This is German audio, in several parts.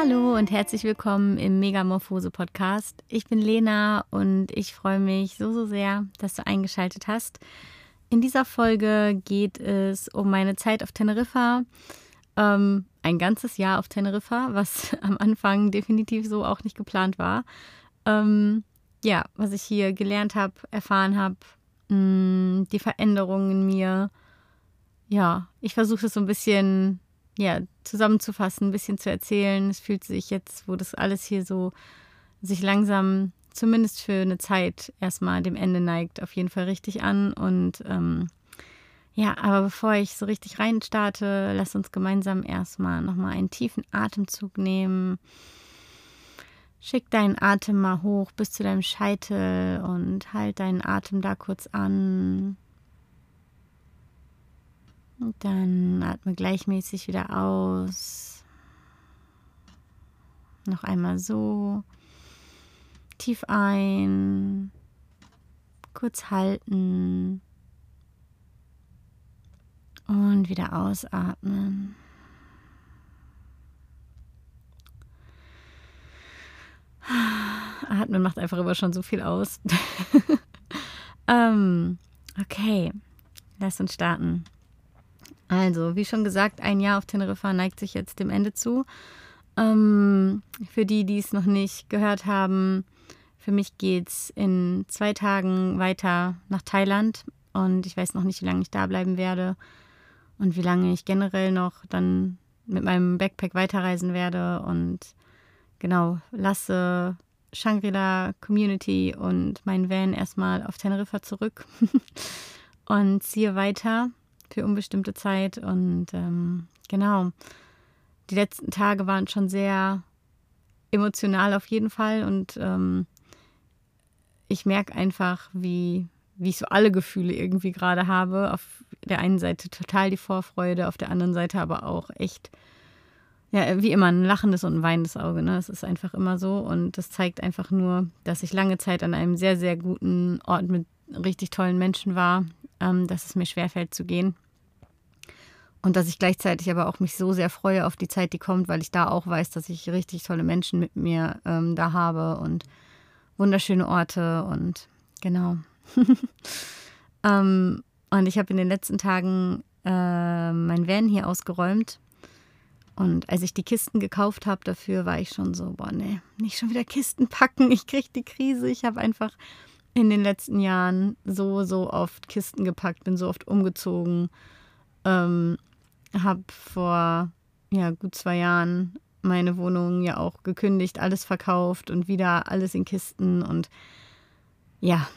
Hallo und herzlich willkommen im Megamorphose Podcast. Ich bin Lena und ich freue mich so, so sehr, dass du eingeschaltet hast. In dieser Folge geht es um meine Zeit auf Teneriffa. Ähm, ein ganzes Jahr auf Teneriffa, was am Anfang definitiv so auch nicht geplant war. Ähm, ja, was ich hier gelernt habe, erfahren habe, mm, die Veränderungen in mir. Ja, ich versuche es so ein bisschen ja, zusammenzufassen, ein bisschen zu erzählen. Es fühlt sich jetzt, wo das alles hier so sich langsam, zumindest für eine Zeit, erstmal dem Ende neigt, auf jeden Fall richtig an. Und ähm, ja, aber bevor ich so richtig rein starte, lass uns gemeinsam erstmal nochmal einen tiefen Atemzug nehmen. Schick deinen Atem mal hoch bis zu deinem Scheitel und halt deinen Atem da kurz an. Und dann atme gleichmäßig wieder aus. Noch einmal so. Tief ein. Kurz halten. Und wieder ausatmen. Atmen macht einfach immer schon so viel aus. ähm, okay, lass uns starten. Also, wie schon gesagt, ein Jahr auf Teneriffa neigt sich jetzt dem Ende zu. Ähm, für die, die es noch nicht gehört haben, für mich geht es in zwei Tagen weiter nach Thailand und ich weiß noch nicht, wie lange ich da bleiben werde und wie lange ich generell noch dann mit meinem Backpack weiterreisen werde und genau, lasse Shangri-La Community und mein Van erstmal auf Teneriffa zurück und ziehe weiter für unbestimmte Zeit. Und ähm, genau, die letzten Tage waren schon sehr emotional auf jeden Fall. Und ähm, ich merke einfach, wie, wie ich so alle Gefühle irgendwie gerade habe. Auf der einen Seite total die Vorfreude, auf der anderen Seite aber auch echt, ja, wie immer ein lachendes und ein weinendes Auge. Ne? Es ist einfach immer so. Und das zeigt einfach nur, dass ich lange Zeit an einem sehr, sehr guten Ort mit richtig tollen Menschen war, ähm, dass es mir schwerfällt zu gehen. Und dass ich gleichzeitig aber auch mich so sehr freue auf die Zeit, die kommt, weil ich da auch weiß, dass ich richtig tolle Menschen mit mir ähm, da habe und wunderschöne Orte und genau. ähm, und ich habe in den letzten Tagen äh, mein Van hier ausgeräumt. Und als ich die Kisten gekauft habe dafür, war ich schon so, boah, nee, nicht schon wieder Kisten packen, ich kriege die Krise. Ich habe einfach in den letzten Jahren so, so oft Kisten gepackt, bin so oft umgezogen. Ähm, habe vor ja, gut zwei Jahren meine Wohnung ja auch gekündigt, alles verkauft und wieder alles in Kisten. Und ja,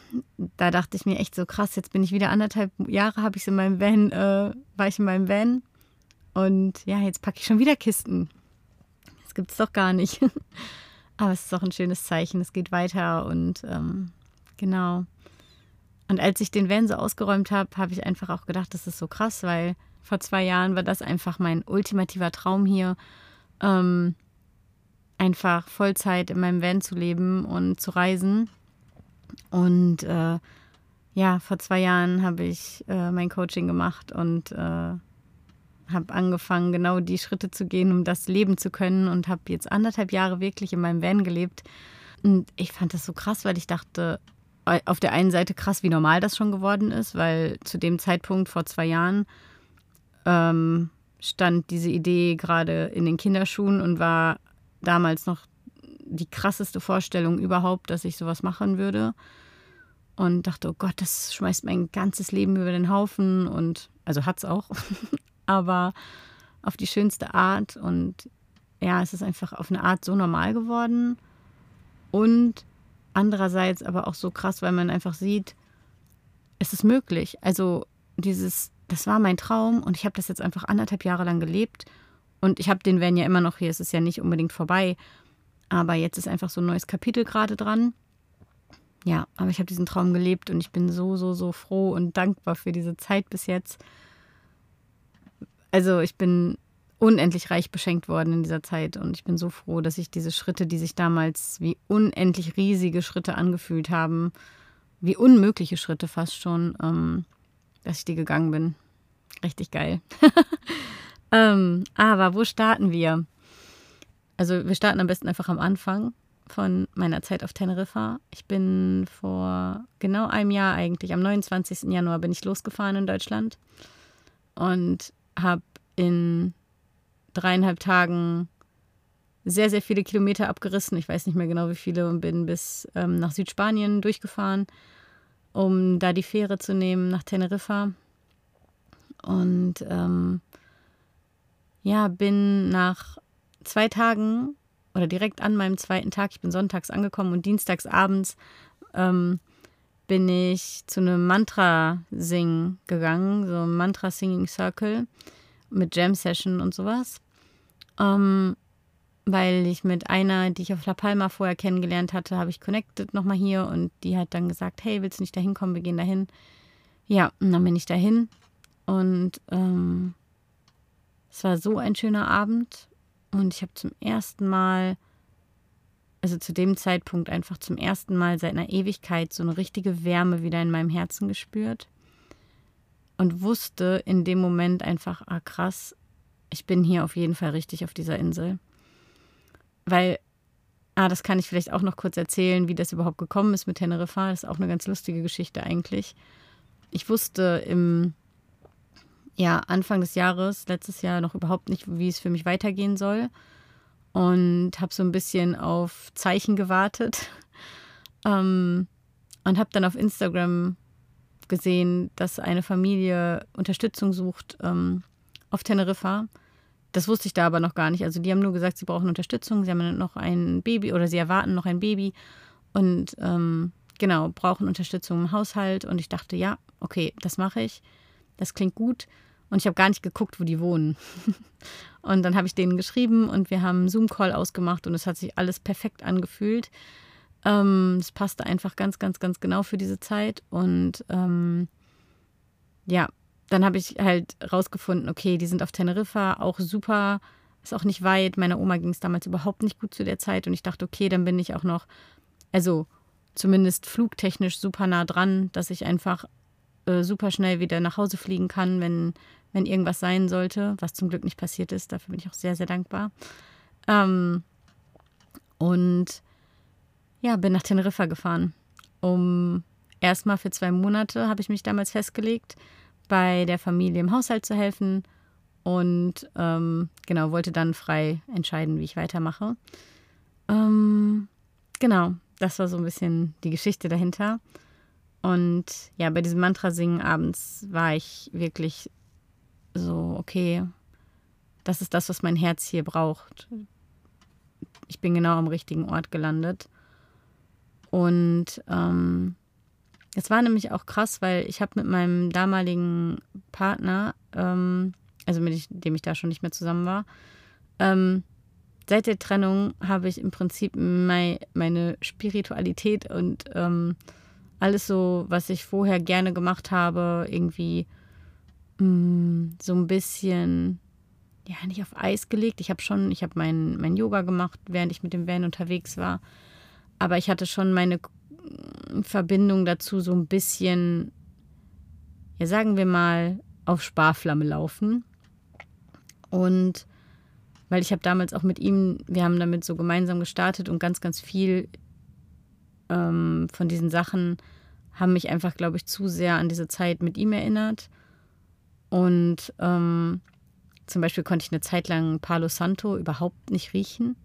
da dachte ich mir echt so krass, jetzt bin ich wieder anderthalb Jahre, habe ich in meinem Van, äh, war ich in meinem Van. Und ja, jetzt packe ich schon wieder Kisten. Das gibt es doch gar nicht. Aber es ist doch ein schönes Zeichen, es geht weiter und ähm, genau. Und als ich den Van so ausgeräumt habe, habe ich einfach auch gedacht, das ist so krass, weil vor zwei Jahren war das einfach mein ultimativer Traum hier, ähm, einfach Vollzeit in meinem Van zu leben und zu reisen. Und äh, ja, vor zwei Jahren habe ich äh, mein Coaching gemacht und äh, habe angefangen, genau die Schritte zu gehen, um das leben zu können und habe jetzt anderthalb Jahre wirklich in meinem Van gelebt. Und ich fand das so krass, weil ich dachte, auf der einen Seite krass, wie normal das schon geworden ist, weil zu dem Zeitpunkt vor zwei Jahren ähm, stand diese Idee gerade in den Kinderschuhen und war damals noch die krasseste Vorstellung überhaupt, dass ich sowas machen würde. Und dachte, oh Gott, das schmeißt mein ganzes Leben über den Haufen. Und also hat es auch, aber auf die schönste Art. Und ja, es ist einfach auf eine Art so normal geworden. Und andererseits aber auch so krass, weil man einfach sieht, es ist möglich. Also dieses das war mein Traum und ich habe das jetzt einfach anderthalb Jahre lang gelebt. Und ich habe den Van ja immer noch hier, es ist ja nicht unbedingt vorbei. Aber jetzt ist einfach so ein neues Kapitel gerade dran. Ja, aber ich habe diesen Traum gelebt und ich bin so, so, so froh und dankbar für diese Zeit bis jetzt. Also ich bin unendlich reich beschenkt worden in dieser Zeit und ich bin so froh, dass ich diese Schritte, die sich damals wie unendlich riesige Schritte angefühlt haben, wie unmögliche Schritte fast schon, ähm, dass ich die gegangen bin. Richtig geil. ähm, aber wo starten wir? also wir starten am besten einfach am Anfang von meiner Zeit auf Teneriffa. Ich bin vor genau einem Jahr eigentlich, am 29. Januar bin ich losgefahren in Deutschland und habe in dreieinhalb Tagen sehr, sehr viele Kilometer abgerissen. Ich weiß nicht mehr genau wie viele und bin bis ähm, nach Südspanien durchgefahren, um da die Fähre zu nehmen nach Teneriffa. Und ähm, ja, bin nach zwei Tagen oder direkt an meinem zweiten Tag, ich bin sonntags angekommen und dienstags abends ähm, bin ich zu einem Mantra-Sing gegangen, so ein Mantra-Singing-Circle mit Jam-Session und sowas. Ähm, weil ich mit einer, die ich auf La Palma vorher kennengelernt hatte, habe ich connected nochmal hier und die hat dann gesagt, hey, willst du nicht dahin kommen, wir gehen dahin. Ja, und dann bin ich dahin und ähm, es war so ein schöner Abend und ich habe zum ersten Mal, also zu dem Zeitpunkt einfach zum ersten Mal seit einer Ewigkeit so eine richtige Wärme wieder in meinem Herzen gespürt und wusste in dem Moment einfach, ah krass, ich bin hier auf jeden Fall richtig auf dieser Insel. Weil, ah, das kann ich vielleicht auch noch kurz erzählen, wie das überhaupt gekommen ist mit Teneriffa. Das ist auch eine ganz lustige Geschichte eigentlich. Ich wusste im ja, Anfang des Jahres, letztes Jahr, noch überhaupt nicht, wie es für mich weitergehen soll. Und habe so ein bisschen auf Zeichen gewartet. Ähm, und habe dann auf Instagram gesehen, dass eine Familie Unterstützung sucht ähm, auf Teneriffa. Das wusste ich da aber noch gar nicht. Also die haben nur gesagt, sie brauchen Unterstützung, sie haben noch ein Baby oder sie erwarten noch ein Baby und ähm, genau, brauchen Unterstützung im Haushalt. Und ich dachte, ja, okay, das mache ich. Das klingt gut. Und ich habe gar nicht geguckt, wo die wohnen. und dann habe ich denen geschrieben und wir haben einen Zoom-Call ausgemacht und es hat sich alles perfekt angefühlt. Ähm, es passte einfach ganz, ganz, ganz genau für diese Zeit. Und ähm, ja, dann habe ich halt rausgefunden, okay, die sind auf Teneriffa, auch super, ist auch nicht weit. Meiner Oma ging es damals überhaupt nicht gut zu der Zeit und ich dachte, okay, dann bin ich auch noch, also zumindest flugtechnisch super nah dran, dass ich einfach äh, super schnell wieder nach Hause fliegen kann, wenn, wenn irgendwas sein sollte, was zum Glück nicht passiert ist. Dafür bin ich auch sehr, sehr dankbar. Ähm, und ja, bin nach Teneriffa gefahren. Um erstmal für zwei Monate habe ich mich damals festgelegt bei der Familie im Haushalt zu helfen und ähm, genau, wollte dann frei entscheiden, wie ich weitermache. Ähm, genau, das war so ein bisschen die Geschichte dahinter. Und ja, bei diesem Mantra-Singen abends war ich wirklich so, okay, das ist das, was mein Herz hier braucht. Ich bin genau am richtigen Ort gelandet. Und ähm, es war nämlich auch krass, weil ich habe mit meinem damaligen Partner, ähm, also mit dem ich da schon nicht mehr zusammen war, ähm, seit der Trennung habe ich im Prinzip mei, meine Spiritualität und ähm, alles so, was ich vorher gerne gemacht habe, irgendwie mh, mm, so ein bisschen, ja, nicht auf Eis gelegt. Ich habe schon, ich habe mein, mein Yoga gemacht, während ich mit dem Van unterwegs war. Aber ich hatte schon meine Verbindung dazu so ein bisschen, ja sagen wir mal, auf Sparflamme laufen. Und weil ich habe damals auch mit ihm, wir haben damit so gemeinsam gestartet und ganz, ganz viel ähm, von diesen Sachen haben mich einfach, glaube ich, zu sehr an diese Zeit mit ihm erinnert. Und ähm, zum Beispiel konnte ich eine Zeit lang Palo Santo überhaupt nicht riechen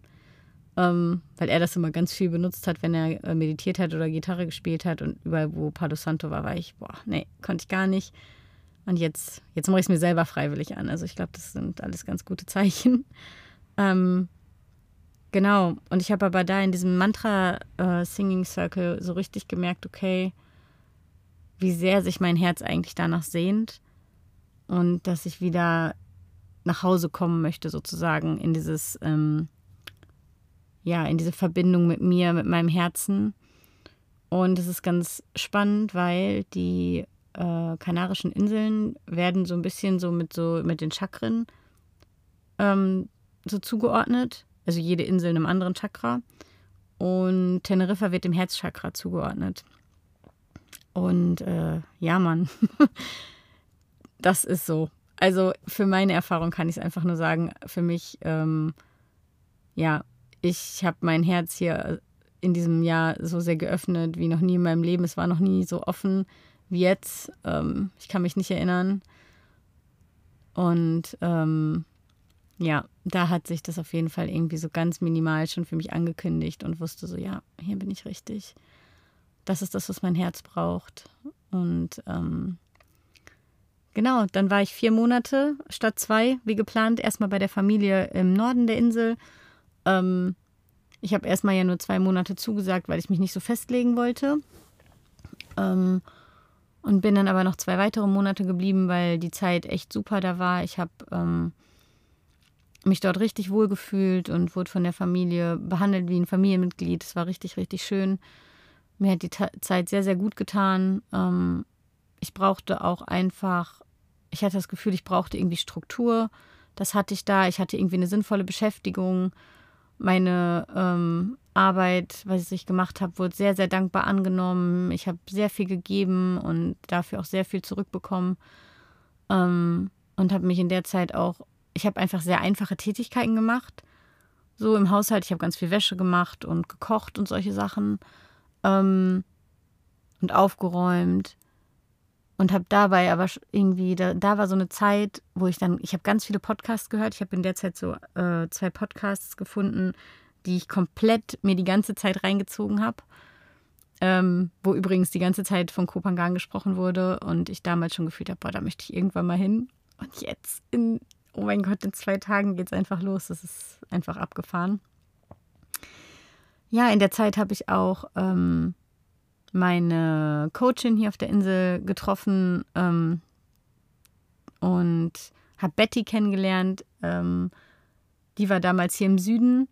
ähm, weil er das immer ganz viel benutzt hat, wenn er äh, meditiert hat oder Gitarre gespielt hat. Und überall, wo Palo Santo war, war ich, boah, nee, konnte ich gar nicht. Und jetzt, jetzt mache ich es mir selber freiwillig an. Also ich glaube, das sind alles ganz gute Zeichen. Ähm, genau. Und ich habe aber da in diesem Mantra-Singing-Circle äh, so richtig gemerkt, okay, wie sehr sich mein Herz eigentlich danach sehnt und dass ich wieder nach Hause kommen möchte, sozusagen in dieses ähm, ja, in diese Verbindung mit mir, mit meinem Herzen. Und es ist ganz spannend, weil die äh, Kanarischen Inseln werden so ein bisschen so mit so mit den Chakren ähm, so zugeordnet. Also jede Insel einem anderen Chakra. Und Teneriffa wird dem Herzchakra zugeordnet. Und äh, ja, Mann, das ist so. Also für meine Erfahrung kann ich es einfach nur sagen, für mich ähm, ja, ich habe mein Herz hier in diesem Jahr so sehr geöffnet wie noch nie in meinem Leben. Es war noch nie so offen wie jetzt. Ähm, ich kann mich nicht erinnern. Und ähm, ja, da hat sich das auf jeden Fall irgendwie so ganz minimal schon für mich angekündigt und wusste so, ja, hier bin ich richtig. Das ist das, was mein Herz braucht. Und ähm, genau, dann war ich vier Monate statt zwei, wie geplant, erstmal bei der Familie im Norden der Insel. Ähm, ich habe erstmal ja nur zwei Monate zugesagt, weil ich mich nicht so festlegen wollte. Ähm, und bin dann aber noch zwei weitere Monate geblieben, weil die Zeit echt super da war. Ich habe ähm, mich dort richtig wohl gefühlt und wurde von der Familie behandelt wie ein Familienmitglied. Es war richtig, richtig schön. Mir hat die Ta Zeit sehr, sehr gut getan. Ähm, ich brauchte auch einfach, ich hatte das Gefühl, ich brauchte irgendwie Struktur. Das hatte ich da. Ich hatte irgendwie eine sinnvolle Beschäftigung. Meine ähm, Arbeit, was ich gemacht habe, wurde sehr, sehr dankbar angenommen. Ich habe sehr viel gegeben und dafür auch sehr viel zurückbekommen. Ähm, und habe mich in der Zeit auch ich habe einfach sehr einfache Tätigkeiten gemacht. So im Haushalt, ich habe ganz viel Wäsche gemacht und gekocht und solche Sachen. Ähm, und aufgeräumt. Und habe dabei aber irgendwie, da, da war so eine Zeit, wo ich dann, ich habe ganz viele Podcasts gehört. Ich habe in der Zeit so äh, zwei Podcasts gefunden, die ich komplett mir die ganze Zeit reingezogen habe. Ähm, wo übrigens die ganze Zeit von Kopangan gesprochen wurde und ich damals schon gefühlt habe, boah, da möchte ich irgendwann mal hin. Und jetzt in oh mein Gott, in zwei Tagen geht es einfach los. Das ist einfach abgefahren. Ja, in der Zeit habe ich auch ähm, meine Coachin hier auf der Insel getroffen ähm, und habe Betty kennengelernt. Ähm, die war damals hier im Süden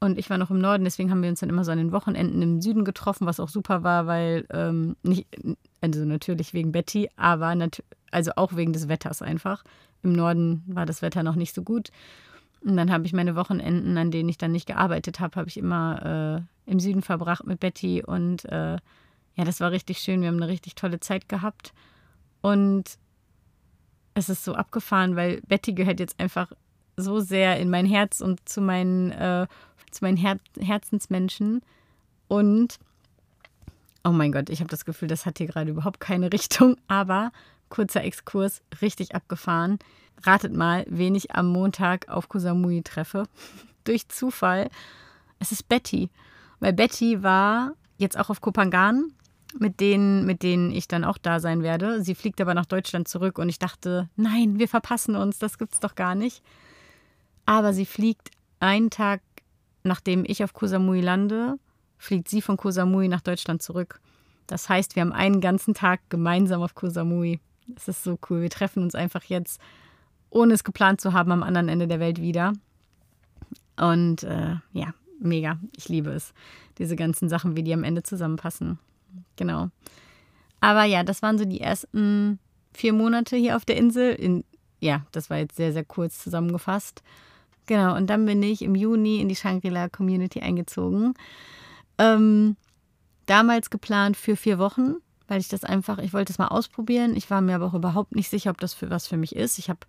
und ich war noch im Norden, deswegen haben wir uns dann immer so an den Wochenenden im Süden getroffen, was auch super war, weil ähm, nicht, also natürlich wegen Betty, aber also auch wegen des Wetters einfach. Im Norden war das Wetter noch nicht so gut. Und dann habe ich meine Wochenenden, an denen ich dann nicht gearbeitet habe, habe ich immer äh, im Süden verbracht mit Betty. Und äh, ja, das war richtig schön. Wir haben eine richtig tolle Zeit gehabt. Und es ist so abgefahren, weil Betty gehört jetzt einfach so sehr in mein Herz und zu meinen, äh, zu meinen Her Herzensmenschen. Und oh mein Gott, ich habe das Gefühl, das hat hier gerade überhaupt keine Richtung. Aber kurzer Exkurs, richtig abgefahren. Ratet mal, wen ich am Montag auf Kusamui treffe. Durch Zufall. Es ist Betty. Weil Betty war jetzt auch auf Kopangan, mit denen, mit denen ich dann auch da sein werde. Sie fliegt aber nach Deutschland zurück und ich dachte, nein, wir verpassen uns, das gibt's doch gar nicht. Aber sie fliegt einen Tag, nachdem ich auf Kosamui lande, fliegt sie von Kosamui nach Deutschland zurück. Das heißt, wir haben einen ganzen Tag gemeinsam auf Kosamui. Es ist so cool. Wir treffen uns einfach jetzt, ohne es geplant zu haben, am anderen Ende der Welt wieder. Und äh, ja, mega. Ich liebe es. Diese ganzen Sachen, wie die am Ende zusammenpassen. Genau. Aber ja, das waren so die ersten vier Monate hier auf der Insel. In, ja, das war jetzt sehr, sehr kurz zusammengefasst. Genau, und dann bin ich im Juni in die Shangri-La Community eingezogen. Ähm, damals geplant für vier Wochen weil ich das einfach, ich wollte es mal ausprobieren. Ich war mir aber auch überhaupt nicht sicher, ob das für was für mich ist. Ich habe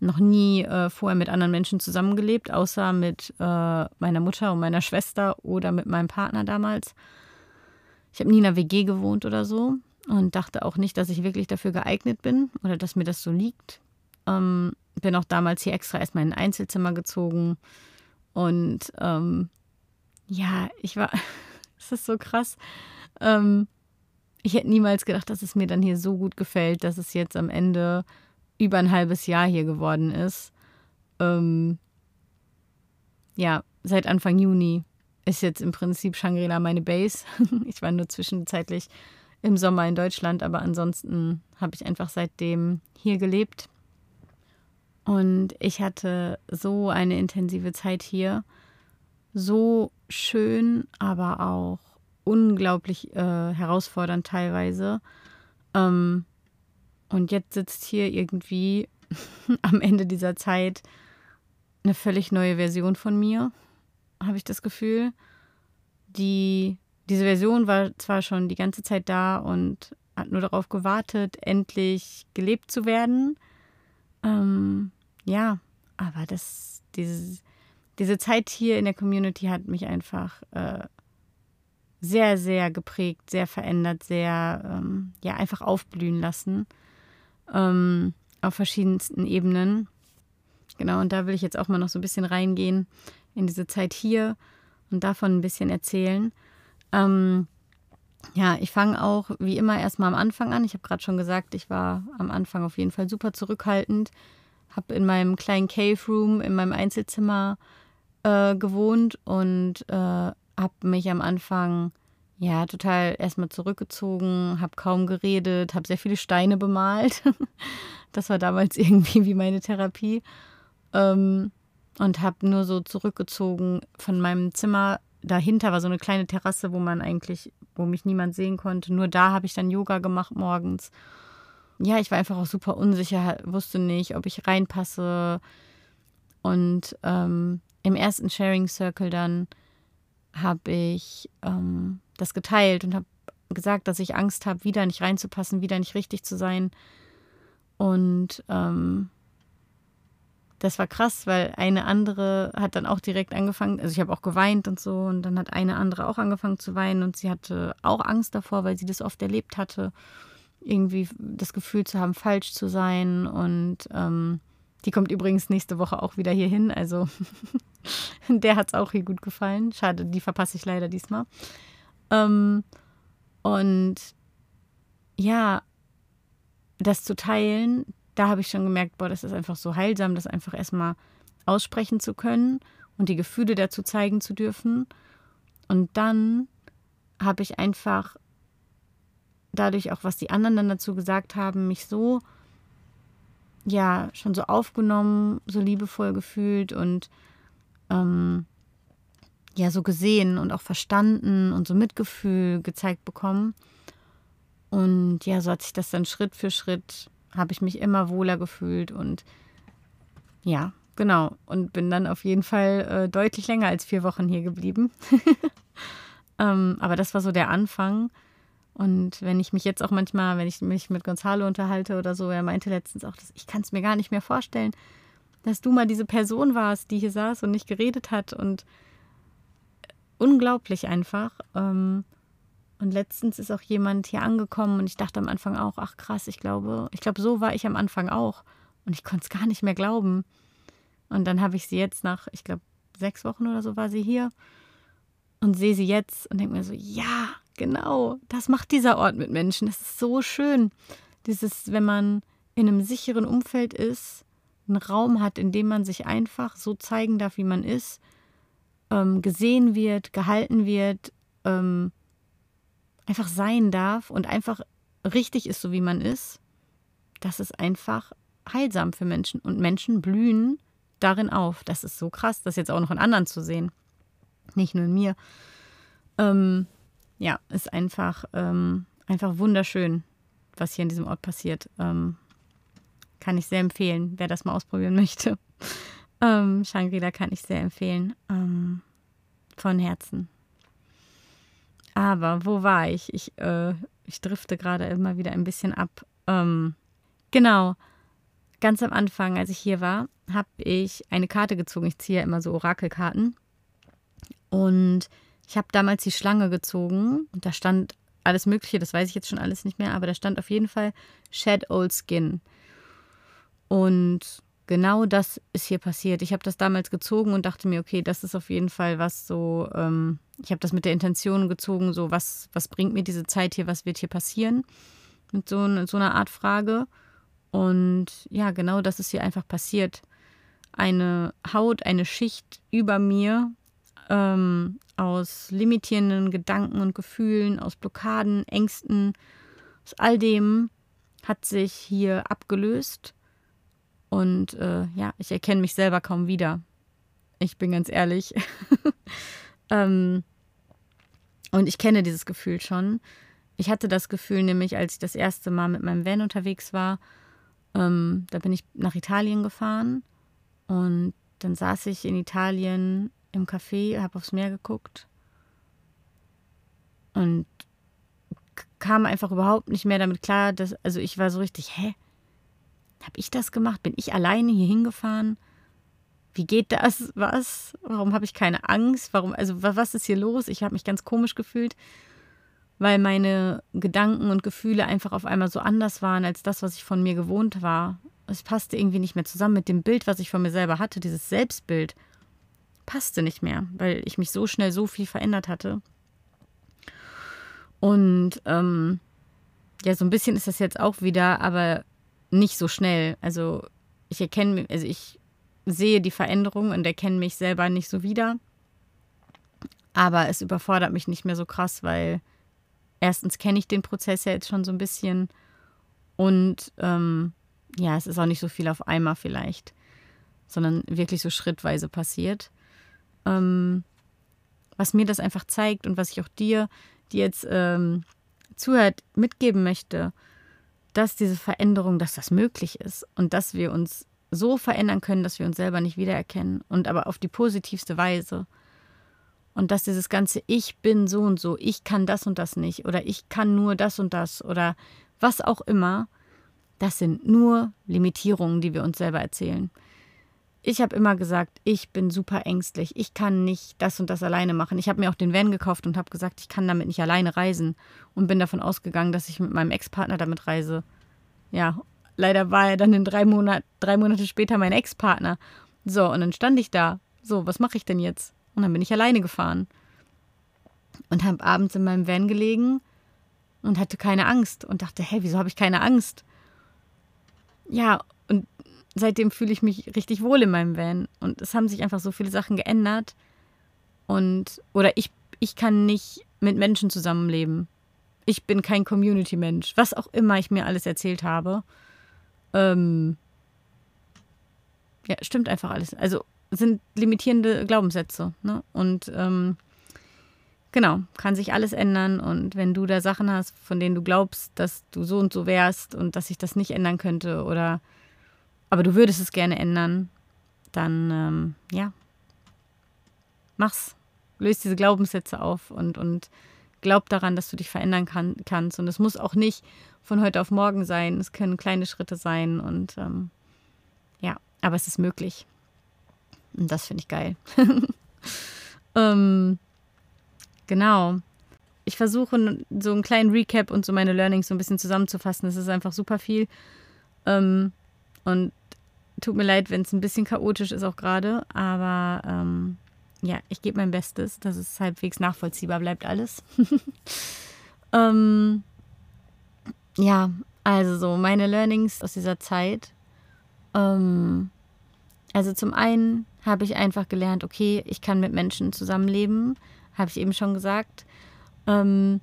noch nie äh, vorher mit anderen Menschen zusammengelebt, außer mit äh, meiner Mutter und meiner Schwester oder mit meinem Partner damals. Ich habe nie in einer WG gewohnt oder so und dachte auch nicht, dass ich wirklich dafür geeignet bin oder dass mir das so liegt. Ähm, bin auch damals hier extra erstmal in ein Einzelzimmer gezogen und ähm, ja, ich war, es ist so krass. Ähm, ich hätte niemals gedacht, dass es mir dann hier so gut gefällt, dass es jetzt am Ende über ein halbes Jahr hier geworden ist. Ähm, ja, seit Anfang Juni ist jetzt im Prinzip Shangri-La meine Base. ich war nur zwischenzeitlich im Sommer in Deutschland, aber ansonsten habe ich einfach seitdem hier gelebt. Und ich hatte so eine intensive Zeit hier. So schön, aber auch unglaublich äh, herausfordernd teilweise. Ähm, und jetzt sitzt hier irgendwie am Ende dieser Zeit eine völlig neue Version von mir, habe ich das Gefühl. Die, diese Version war zwar schon die ganze Zeit da und hat nur darauf gewartet, endlich gelebt zu werden. Ähm, ja, aber das, dieses, diese Zeit hier in der Community hat mich einfach äh, sehr, sehr geprägt, sehr verändert, sehr, ähm, ja, einfach aufblühen lassen. Ähm, auf verschiedensten Ebenen. Genau, und da will ich jetzt auch mal noch so ein bisschen reingehen in diese Zeit hier und davon ein bisschen erzählen. Ähm, ja, ich fange auch wie immer erstmal am Anfang an. Ich habe gerade schon gesagt, ich war am Anfang auf jeden Fall super zurückhaltend. Habe in meinem kleinen Cave Room, in meinem Einzelzimmer äh, gewohnt und äh, habe mich am Anfang ja total erstmal zurückgezogen, habe kaum geredet, habe sehr viele Steine bemalt. das war damals irgendwie wie meine Therapie. Ähm, und habe nur so zurückgezogen von meinem Zimmer. Dahinter war so eine kleine Terrasse, wo man eigentlich, wo mich niemand sehen konnte. Nur da habe ich dann Yoga gemacht morgens. Ja, ich war einfach auch super unsicher, wusste nicht, ob ich reinpasse. Und ähm, im ersten Sharing Circle dann habe ich ähm, das geteilt und habe gesagt, dass ich Angst habe, wieder nicht reinzupassen, wieder nicht richtig zu sein. Und ähm, das war krass, weil eine andere hat dann auch direkt angefangen, also ich habe auch geweint und so, und dann hat eine andere auch angefangen zu weinen und sie hatte auch Angst davor, weil sie das oft erlebt hatte, irgendwie das Gefühl zu haben, falsch zu sein. Und ähm, die kommt übrigens nächste Woche auch wieder hier hin, also der hat es auch hier gut gefallen. Schade, die verpasse ich leider diesmal. Ähm, und ja, das zu teilen, da habe ich schon gemerkt, boah, das ist einfach so heilsam, das einfach erstmal aussprechen zu können und die Gefühle dazu zeigen zu dürfen. Und dann habe ich einfach dadurch auch, was die anderen dann dazu gesagt haben, mich so, ja, schon so aufgenommen, so liebevoll gefühlt und ähm, ja, so gesehen und auch verstanden und so Mitgefühl gezeigt bekommen. Und ja, so hat sich das dann Schritt für Schritt habe ich mich immer wohler gefühlt und ja, genau. Und bin dann auf jeden Fall äh, deutlich länger als vier Wochen hier geblieben. ähm, aber das war so der Anfang. Und wenn ich mich jetzt auch manchmal, wenn ich mich mit Gonzalo unterhalte oder so, er meinte letztens auch, dass ich kann es mir gar nicht mehr vorstellen, dass du mal diese Person warst, die hier saß und nicht geredet hat. Und unglaublich einfach. Ähm, und letztens ist auch jemand hier angekommen und ich dachte am Anfang auch, ach krass, ich glaube, ich glaube, so war ich am Anfang auch. Und ich konnte es gar nicht mehr glauben. Und dann habe ich sie jetzt nach, ich glaube, sechs Wochen oder so war sie hier und sehe sie jetzt und denke mir so, ja, genau, das macht dieser Ort mit Menschen. Das ist so schön. Dieses, wenn man in einem sicheren Umfeld ist, einen Raum hat, in dem man sich einfach so zeigen darf, wie man ist, ähm, gesehen wird, gehalten wird, ähm, einfach sein darf und einfach richtig ist, so wie man ist, das ist einfach heilsam für Menschen. Und Menschen blühen darin auf. Das ist so krass, das jetzt auch noch in anderen zu sehen. Nicht nur in mir. Ähm, ja, ist einfach, ähm, einfach wunderschön, was hier in diesem Ort passiert. Ähm, kann ich sehr empfehlen, wer das mal ausprobieren möchte. Ähm, Shangri-La kann ich sehr empfehlen. Ähm, von Herzen. Aber wo war ich? Ich, äh, ich drifte gerade immer wieder ein bisschen ab. Ähm, genau. Ganz am Anfang, als ich hier war, habe ich eine Karte gezogen. Ich ziehe ja immer so Orakelkarten. Und ich habe damals die Schlange gezogen. Und da stand alles Mögliche, das weiß ich jetzt schon alles nicht mehr, aber da stand auf jeden Fall Shed Old Skin. Und genau das ist hier passiert. Ich habe das damals gezogen und dachte mir, okay, das ist auf jeden Fall was so, ähm, ich habe das mit der Intention gezogen, so was, was bringt mir diese Zeit hier, was wird hier passieren? Mit so, so einer Art Frage. Und ja, genau das ist hier einfach passiert. Eine Haut, eine Schicht über mir ähm, aus limitierenden Gedanken und Gefühlen, aus Blockaden, Ängsten, aus all dem hat sich hier abgelöst. Und äh, ja, ich erkenne mich selber kaum wieder. Ich bin ganz ehrlich. ähm, und ich kenne dieses Gefühl schon. Ich hatte das Gefühl nämlich, als ich das erste Mal mit meinem Van unterwegs war. Ähm, da bin ich nach Italien gefahren und dann saß ich in Italien im Café, habe aufs Meer geguckt und kam einfach überhaupt nicht mehr damit klar, dass, also ich war so richtig, hä? Habe ich das gemacht? Bin ich alleine hier hingefahren? wie geht das? Was? Warum habe ich keine Angst? Warum, also was ist hier los? Ich habe mich ganz komisch gefühlt, weil meine Gedanken und Gefühle einfach auf einmal so anders waren als das, was ich von mir gewohnt war. Es passte irgendwie nicht mehr zusammen mit dem Bild, was ich von mir selber hatte. Dieses Selbstbild passte nicht mehr, weil ich mich so schnell so viel verändert hatte. Und ähm, ja, so ein bisschen ist das jetzt auch wieder, aber nicht so schnell. Also ich erkenne, also ich sehe die Veränderung und erkenne mich selber nicht so wieder. Aber es überfordert mich nicht mehr so krass, weil erstens kenne ich den Prozess ja jetzt schon so ein bisschen und ähm, ja, es ist auch nicht so viel auf einmal vielleicht, sondern wirklich so schrittweise passiert. Ähm, was mir das einfach zeigt und was ich auch dir, die jetzt ähm, zuhört, mitgeben möchte, dass diese Veränderung, dass das möglich ist und dass wir uns so verändern können, dass wir uns selber nicht wiedererkennen und aber auf die positivste Weise. Und dass dieses ganze Ich bin so und so, ich kann das und das nicht oder ich kann nur das und das oder was auch immer, das sind nur Limitierungen, die wir uns selber erzählen. Ich habe immer gesagt, ich bin super ängstlich, ich kann nicht das und das alleine machen. Ich habe mir auch den Van gekauft und habe gesagt, ich kann damit nicht alleine reisen und bin davon ausgegangen, dass ich mit meinem Ex-Partner damit reise. Ja, leider war er dann in drei Monaten, drei Monate später mein Ex-Partner. So, und dann stand ich da. So, was mache ich denn jetzt? Und dann bin ich alleine gefahren. Und habe abends in meinem Van gelegen und hatte keine Angst und dachte, hey, wieso habe ich keine Angst? Ja, und seitdem fühle ich mich richtig wohl in meinem Van. Und es haben sich einfach so viele Sachen geändert. Und, oder ich, ich kann nicht mit Menschen zusammenleben. Ich bin kein Community-Mensch. Was auch immer ich mir alles erzählt habe. Ähm, ja, stimmt einfach alles. Also sind limitierende Glaubenssätze. Ne? Und ähm, genau, kann sich alles ändern. Und wenn du da Sachen hast, von denen du glaubst, dass du so und so wärst und dass sich das nicht ändern könnte oder aber du würdest es gerne ändern, dann ähm, ja, mach's. Löst diese Glaubenssätze auf und, und glaub daran, dass du dich verändern kann, kannst. Und es muss auch nicht von heute auf morgen sein. Es können kleine Schritte sein und ähm, ja, aber es ist möglich. Und das finde ich geil. ähm, genau. Ich versuche so einen kleinen Recap und so meine Learnings so ein bisschen zusammenzufassen. Es ist einfach super viel. Ähm, und tut mir leid, wenn es ein bisschen chaotisch ist auch gerade. Aber ähm, ja, ich gebe mein Bestes, dass es halbwegs nachvollziehbar bleibt alles. ähm, ja, also so meine Learnings aus dieser Zeit. Ähm, also zum einen habe ich einfach gelernt, okay, ich kann mit Menschen zusammenleben, habe ich eben schon gesagt. Ähm,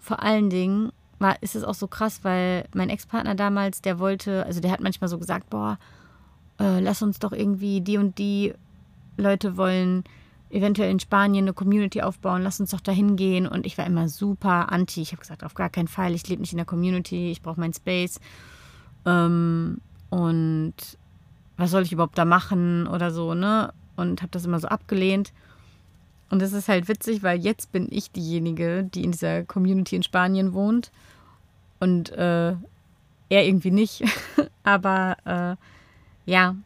vor allen Dingen war, ist es auch so krass, weil mein Ex-Partner damals, der wollte, also der hat manchmal so gesagt, boah, äh, lass uns doch irgendwie die und die Leute wollen eventuell in Spanien eine Community aufbauen, lass uns doch dahin gehen. Und ich war immer super anti. Ich habe gesagt, auf gar keinen Fall, ich lebe nicht in der Community, ich brauche meinen Space. Ähm, und was soll ich überhaupt da machen oder so, ne? Und habe das immer so abgelehnt. Und es ist halt witzig, weil jetzt bin ich diejenige, die in dieser Community in Spanien wohnt. Und äh, er irgendwie nicht. Aber äh, ja,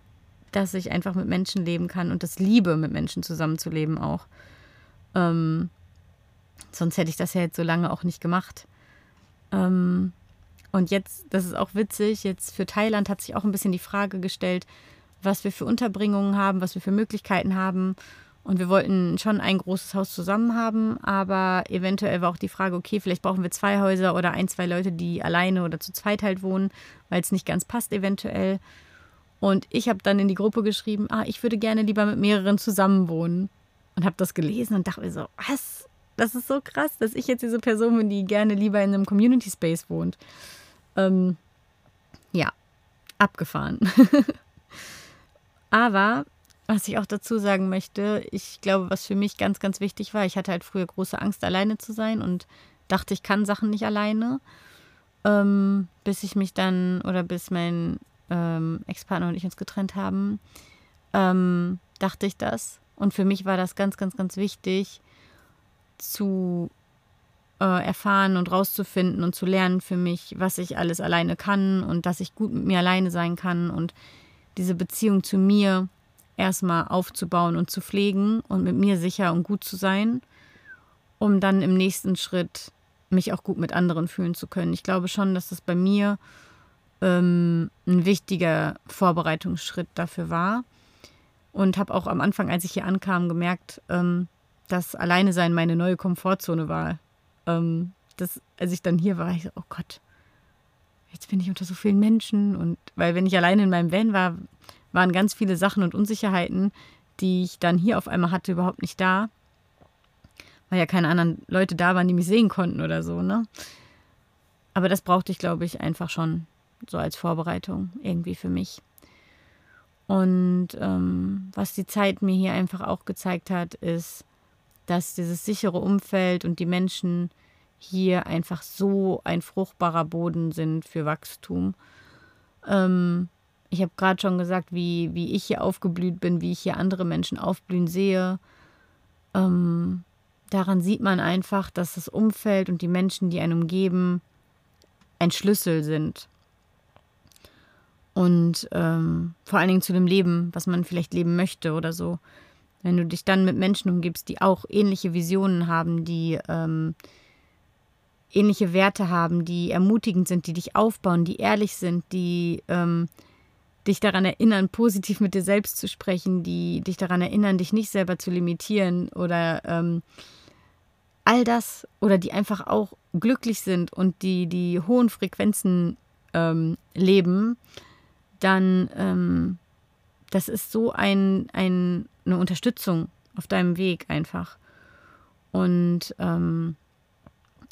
dass ich einfach mit Menschen leben kann und das liebe, mit Menschen zusammenzuleben auch. Ähm, sonst hätte ich das ja jetzt so lange auch nicht gemacht. Ähm, und jetzt, das ist auch witzig, jetzt für Thailand hat sich auch ein bisschen die Frage gestellt, was wir für Unterbringungen haben, was wir für Möglichkeiten haben. Und wir wollten schon ein großes Haus zusammen haben, aber eventuell war auch die Frage, okay, vielleicht brauchen wir zwei Häuser oder ein, zwei Leute, die alleine oder zu zweit halt wohnen, weil es nicht ganz passt eventuell. Und ich habe dann in die Gruppe geschrieben, ah, ich würde gerne lieber mit mehreren zusammen wohnen. Und habe das gelesen und dachte mir so, was? Das ist so krass, dass ich jetzt diese Person bin, die gerne lieber in einem Community Space wohnt. Ähm, ja, abgefahren. Aber was ich auch dazu sagen möchte, ich glaube, was für mich ganz, ganz wichtig war, ich hatte halt früher große Angst, alleine zu sein und dachte, ich kann Sachen nicht alleine. Ähm, bis ich mich dann oder bis mein ähm, Ex-Partner und ich uns getrennt haben, ähm, dachte ich das. Und für mich war das ganz, ganz, ganz wichtig zu äh, erfahren und rauszufinden und zu lernen für mich, was ich alles alleine kann und dass ich gut mit mir alleine sein kann und diese Beziehung zu mir erstmal aufzubauen und zu pflegen und mit mir sicher und gut zu sein, um dann im nächsten Schritt mich auch gut mit anderen fühlen zu können. Ich glaube schon, dass das bei mir ähm, ein wichtiger Vorbereitungsschritt dafür war. Und habe auch am Anfang, als ich hier ankam, gemerkt, ähm, dass alleine sein meine neue Komfortzone war. Ähm, das, als ich dann hier war, ich so, oh Gott, jetzt bin ich unter so vielen Menschen. Und weil wenn ich alleine in meinem Van war, waren ganz viele Sachen und Unsicherheiten, die ich dann hier auf einmal hatte, überhaupt nicht da. Weil ja keine anderen Leute da waren, die mich sehen konnten oder so, ne? Aber das brauchte ich, glaube ich, einfach schon so als Vorbereitung irgendwie für mich. Und ähm, was die Zeit mir hier einfach auch gezeigt hat, ist, dass dieses sichere Umfeld und die Menschen hier einfach so ein fruchtbarer Boden sind für Wachstum. Ähm, ich habe gerade schon gesagt, wie, wie ich hier aufgeblüht bin, wie ich hier andere Menschen aufblühen sehe. Ähm, daran sieht man einfach, dass das Umfeld und die Menschen, die einen umgeben, ein Schlüssel sind. Und ähm, vor allen Dingen zu dem Leben, was man vielleicht leben möchte oder so. Wenn du dich dann mit Menschen umgibst, die auch ähnliche Visionen haben, die ähm, ähnliche Werte haben, die ermutigend sind, die dich aufbauen, die ehrlich sind, die ähm, dich daran erinnern, positiv mit dir selbst zu sprechen, die dich daran erinnern, dich nicht selber zu limitieren oder ähm, all das oder die einfach auch glücklich sind und die die hohen Frequenzen ähm, leben, dann ähm, das ist so ein, ein, eine Unterstützung auf deinem Weg einfach. Und ähm,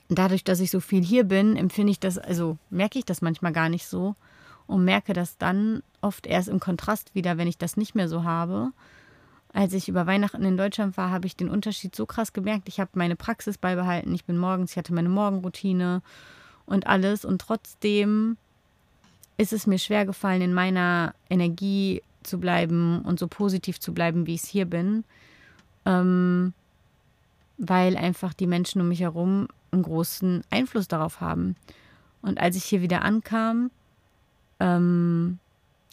dadurch, dass ich so viel hier bin, empfinde ich das, also merke ich das manchmal gar nicht so und merke das dann oft erst im Kontrast wieder, wenn ich das nicht mehr so habe. Als ich über Weihnachten in Deutschland war, habe ich den Unterschied so krass gemerkt. Ich habe meine Praxis beibehalten. Ich bin morgens, ich hatte meine Morgenroutine und alles. Und trotzdem ist es mir schwer gefallen, in meiner Energie zu bleiben und so positiv zu bleiben, wie ich es hier bin. Ähm, weil einfach die Menschen um mich herum einen großen Einfluss darauf haben. Und als ich hier wieder ankam, ähm,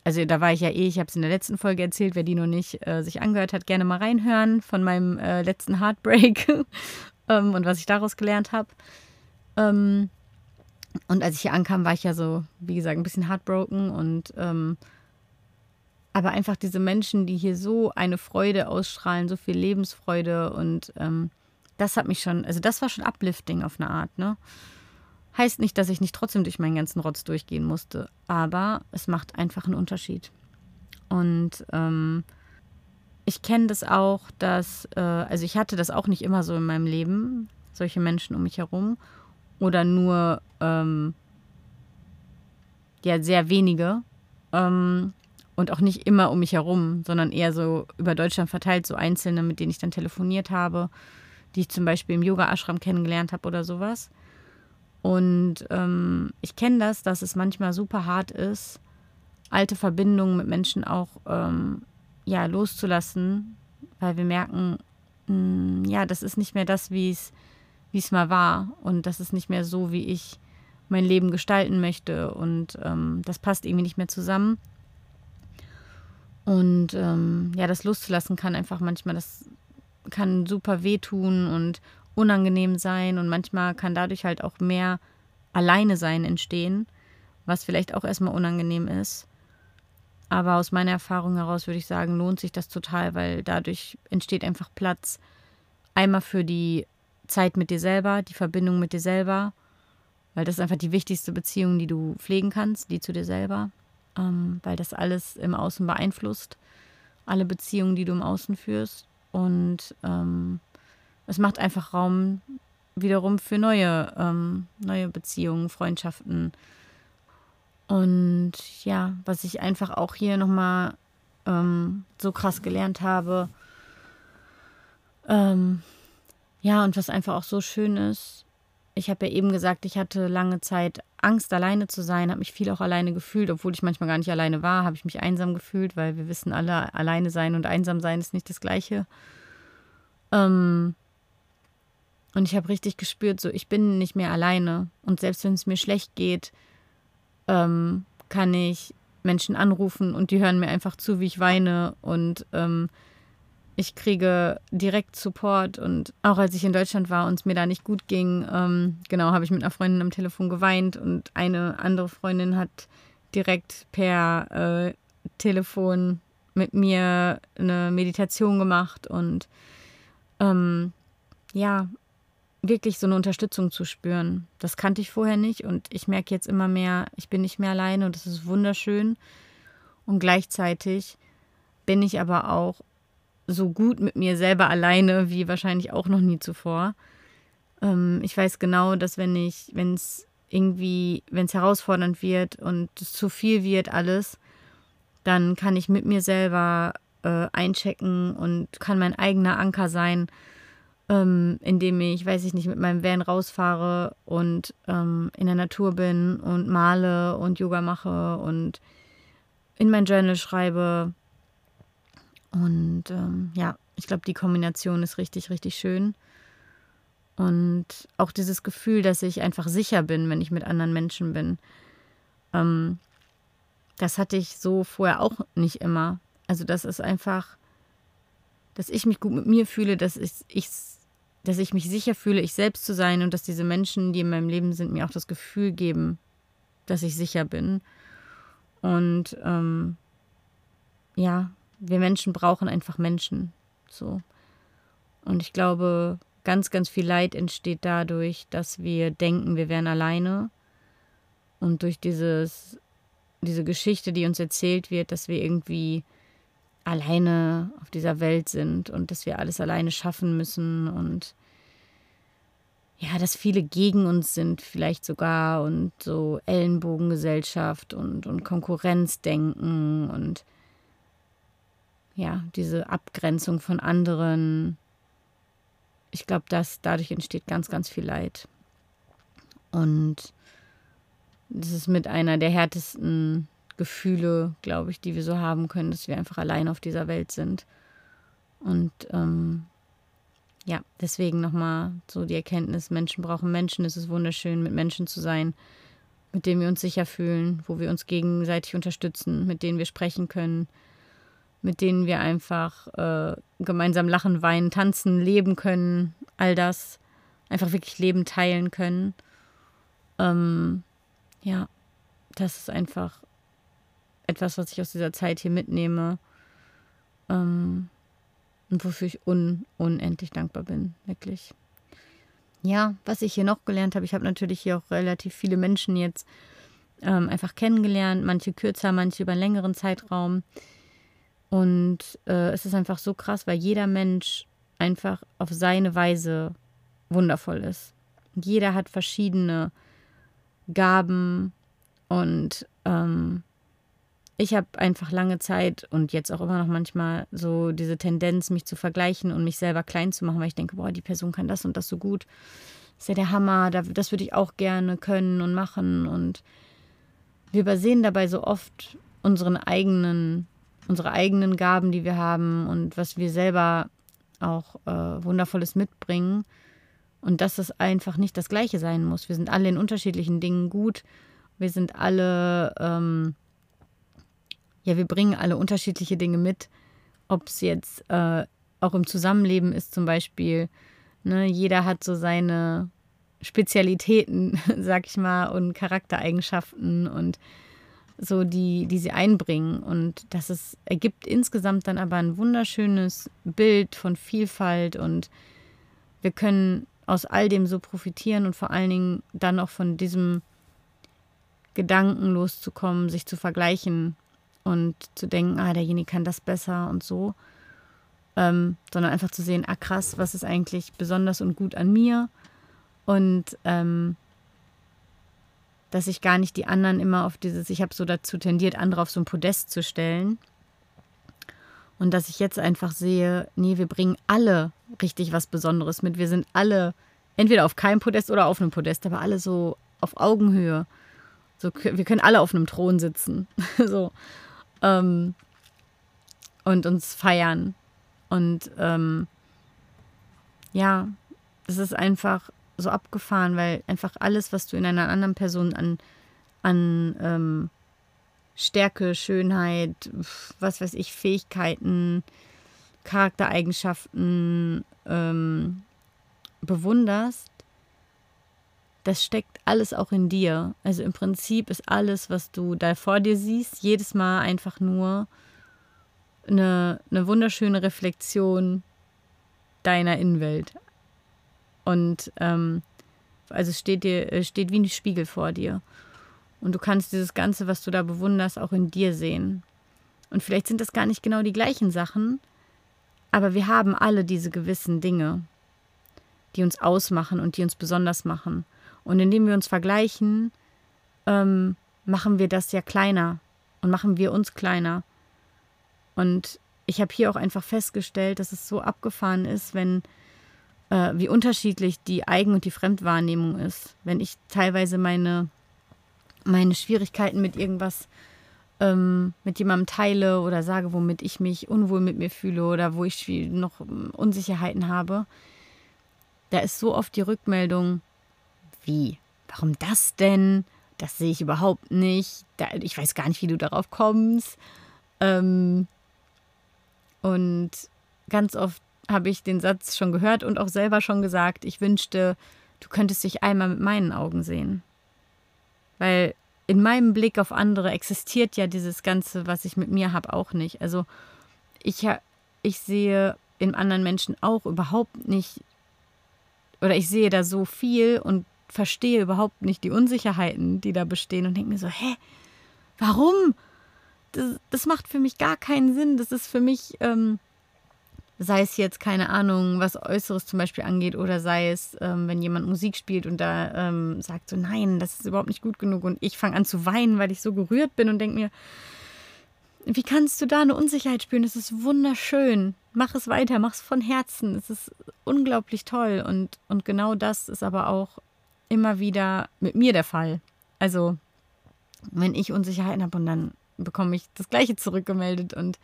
also da war ich ja eh, ich habe es in der letzten Folge erzählt, wer die noch nicht äh, sich angehört hat, gerne mal reinhören von meinem äh, letzten Heartbreak ähm, und was ich daraus gelernt habe. Ähm, und als ich hier ankam, war ich ja so, wie gesagt, ein bisschen heartbroken und ähm, aber einfach diese Menschen, die hier so eine Freude ausstrahlen, so viel Lebensfreude und ähm, das hat mich schon, also das war schon uplifting auf eine Art, ne? Heißt nicht, dass ich nicht trotzdem durch meinen ganzen Rotz durchgehen musste, aber es macht einfach einen Unterschied. Und ähm, ich kenne das auch, dass, äh, also ich hatte das auch nicht immer so in meinem Leben, solche Menschen um mich herum oder nur, ähm, ja, sehr wenige ähm, und auch nicht immer um mich herum, sondern eher so über Deutschland verteilt, so einzelne, mit denen ich dann telefoniert habe, die ich zum Beispiel im Yoga-Ashram kennengelernt habe oder sowas. Und ähm, ich kenne das, dass es manchmal super hart ist, alte Verbindungen mit Menschen auch ähm, ja, loszulassen, weil wir merken, mh, hm, ja, das ist nicht mehr das, wie es wie es mal war und das ist nicht mehr so, wie ich mein Leben gestalten möchte und ähm, das passt irgendwie nicht mehr zusammen. Und ähm, ja, das loszulassen kann einfach manchmal, das kann super wehtun und unangenehm sein und manchmal kann dadurch halt auch mehr alleine sein entstehen, was vielleicht auch erstmal unangenehm ist. Aber aus meiner Erfahrung heraus würde ich sagen, lohnt sich das total, weil dadurch entsteht einfach Platz. Einmal für die Zeit mit dir selber, die Verbindung mit dir selber, weil das ist einfach die wichtigste Beziehung, die du pflegen kannst, die zu dir selber, ähm, weil das alles im Außen beeinflusst, alle Beziehungen, die du im Außen führst. Und ähm, es macht einfach Raum wiederum für neue, ähm, neue Beziehungen, Freundschaften. Und ja, was ich einfach auch hier nochmal ähm, so krass gelernt habe, ähm, ja, und was einfach auch so schön ist, ich habe ja eben gesagt, ich hatte lange Zeit Angst, alleine zu sein, habe mich viel auch alleine gefühlt, obwohl ich manchmal gar nicht alleine war, habe ich mich einsam gefühlt, weil wir wissen alle, alleine sein und einsam sein ist nicht das Gleiche. Ähm, und ich habe richtig gespürt, so ich bin nicht mehr alleine. Und selbst wenn es mir schlecht geht, ähm, kann ich Menschen anrufen und die hören mir einfach zu, wie ich weine und ähm, ich kriege direkt Support und auch als ich in Deutschland war und es mir da nicht gut ging, ähm, genau, habe ich mit einer Freundin am Telefon geweint und eine andere Freundin hat direkt per äh, Telefon mit mir eine Meditation gemacht und ähm, ja, wirklich so eine Unterstützung zu spüren. Das kannte ich vorher nicht und ich merke jetzt immer mehr, ich bin nicht mehr alleine und das ist wunderschön. Und gleichzeitig bin ich aber auch so gut mit mir selber alleine wie wahrscheinlich auch noch nie zuvor. Ähm, ich weiß genau, dass wenn ich, wenn es irgendwie, wenn es herausfordernd wird und es zu viel wird alles, dann kann ich mit mir selber äh, einchecken und kann mein eigener Anker sein, ähm, indem ich, weiß ich nicht, mit meinem Van rausfahre und ähm, in der Natur bin und male und Yoga mache und in mein Journal schreibe. Und ähm, ja, ich glaube, die Kombination ist richtig, richtig schön. Und auch dieses Gefühl, dass ich einfach sicher bin, wenn ich mit anderen Menschen bin. Ähm, das hatte ich so vorher auch nicht immer. Also das ist einfach, dass ich mich gut mit mir fühle, dass ich, ich, dass ich mich sicher fühle, ich selbst zu sein und dass diese Menschen, die in meinem Leben sind, mir auch das Gefühl geben, dass ich sicher bin. Und ähm, ja, wir Menschen brauchen einfach Menschen. So. Und ich glaube, ganz, ganz viel Leid entsteht dadurch, dass wir denken, wir wären alleine. Und durch dieses diese Geschichte, die uns erzählt wird, dass wir irgendwie alleine auf dieser Welt sind und dass wir alles alleine schaffen müssen und ja, dass viele gegen uns sind, vielleicht sogar und so Ellenbogengesellschaft und, und Konkurrenzdenken und ja, diese Abgrenzung von anderen. Ich glaube, dass dadurch entsteht ganz, ganz viel Leid. Und das ist mit einer der härtesten Gefühle, glaube ich, die wir so haben können, dass wir einfach allein auf dieser Welt sind. Und ähm, ja, deswegen nochmal so die Erkenntnis, Menschen brauchen Menschen. Es ist wunderschön, mit Menschen zu sein, mit denen wir uns sicher fühlen, wo wir uns gegenseitig unterstützen, mit denen wir sprechen können, mit denen wir einfach äh, gemeinsam lachen, weinen, tanzen, leben können, all das einfach wirklich Leben teilen können. Ähm, ja, das ist einfach etwas, was ich aus dieser Zeit hier mitnehme ähm, und wofür ich un unendlich dankbar bin, wirklich. Ja, was ich hier noch gelernt habe, ich habe natürlich hier auch relativ viele Menschen jetzt ähm, einfach kennengelernt, manche kürzer, manche über einen längeren Zeitraum. Und äh, es ist einfach so krass, weil jeder Mensch einfach auf seine Weise wundervoll ist. Jeder hat verschiedene Gaben und ähm, ich habe einfach lange Zeit und jetzt auch immer noch manchmal so diese Tendenz, mich zu vergleichen und mich selber klein zu machen, weil ich denke, boah, die Person kann das und das so gut. Ist ja der Hammer, das würde ich auch gerne können und machen. Und wir übersehen dabei so oft unseren eigenen, unsere eigenen Gaben, die wir haben und was wir selber auch äh, Wundervolles mitbringen. Und dass es einfach nicht das Gleiche sein muss. Wir sind alle in unterschiedlichen Dingen gut. Wir sind alle, ähm, ja, wir bringen alle unterschiedliche Dinge mit. Ob es jetzt äh, auch im Zusammenleben ist, zum Beispiel. Ne, jeder hat so seine Spezialitäten, sag ich mal, und Charaktereigenschaften und so, die, die sie einbringen. Und das ist, ergibt insgesamt dann aber ein wunderschönes Bild von Vielfalt. Und wir können aus all dem so profitieren und vor allen Dingen dann auch von diesem Gedanken loszukommen, sich zu vergleichen und zu denken, ah, derjenige kann das besser und so, ähm, sondern einfach zu sehen, ah krass, was ist eigentlich besonders und gut an mir? Und ähm, dass ich gar nicht die anderen immer auf dieses, ich habe so dazu tendiert, andere auf so ein Podest zu stellen und dass ich jetzt einfach sehe, nee, wir bringen alle richtig was Besonderes mit. Wir sind alle entweder auf keinem Podest oder auf einem Podest, aber alle so auf Augenhöhe. So, wir können alle auf einem Thron sitzen. so. Ähm, und uns feiern. Und ähm, ja, es ist einfach so abgefahren, weil einfach alles, was du in einer anderen Person an, an ähm, Stärke, Schönheit, was weiß ich, Fähigkeiten, Charaktereigenschaften ähm, bewunderst, das steckt alles auch in dir. Also im Prinzip ist alles, was du da vor dir siehst, jedes Mal einfach nur eine, eine wunderschöne Reflexion deiner Innenwelt. Und ähm, also steht dir, steht wie ein Spiegel vor dir. Und du kannst dieses Ganze, was du da bewunderst, auch in dir sehen. Und vielleicht sind das gar nicht genau die gleichen Sachen, aber wir haben alle diese gewissen Dinge, die uns ausmachen und die uns besonders machen. Und indem wir uns vergleichen, ähm, machen wir das ja kleiner und machen wir uns kleiner. Und ich habe hier auch einfach festgestellt, dass es so abgefahren ist, wenn äh, wie unterschiedlich die Eigen- und die Fremdwahrnehmung ist. Wenn ich teilweise meine meine Schwierigkeiten mit irgendwas ähm, mit jemandem teile oder sage, womit ich mich unwohl mit mir fühle oder wo ich noch ähm, Unsicherheiten habe, da ist so oft die Rückmeldung, wie, warum das denn? Das sehe ich überhaupt nicht. Da, ich weiß gar nicht, wie du darauf kommst. Ähm, und ganz oft habe ich den Satz schon gehört und auch selber schon gesagt, ich wünschte, du könntest dich einmal mit meinen Augen sehen. Weil in meinem Blick auf andere existiert ja dieses Ganze, was ich mit mir habe, auch nicht. Also ich, ich sehe in anderen Menschen auch überhaupt nicht, oder ich sehe da so viel und verstehe überhaupt nicht die Unsicherheiten, die da bestehen und denke mir so, hä, warum? Das, das macht für mich gar keinen Sinn. Das ist für mich, ähm, sei es jetzt, keine Ahnung, was Äußeres zum Beispiel angeht, oder sei es, ähm, wenn jemand Musik spielt und da ähm, sagt so, nein, das ist überhaupt nicht gut genug und ich fange an zu weinen, weil ich so gerührt bin und denke mir, wie kannst du da eine Unsicherheit spüren? Das ist wunderschön. Mach es weiter, mach es von Herzen. Es ist unglaublich toll. Und, und genau das ist aber auch immer wieder mit mir der Fall. Also, wenn ich Unsicherheiten habe und dann bekomme ich das Gleiche zurückgemeldet und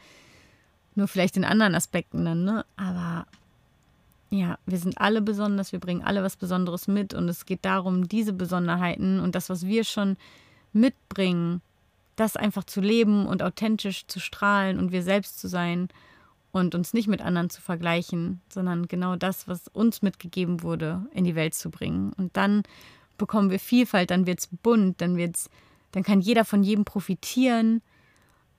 nur vielleicht in anderen Aspekten dann, ne? Aber ja, wir sind alle besonders, wir bringen alle was Besonderes mit und es geht darum, diese Besonderheiten und das, was wir schon mitbringen, das einfach zu leben und authentisch zu strahlen und wir selbst zu sein und uns nicht mit anderen zu vergleichen, sondern genau das, was uns mitgegeben wurde, in die Welt zu bringen. Und dann bekommen wir Vielfalt, dann wird es bunt, dann wird's, dann kann jeder von jedem profitieren.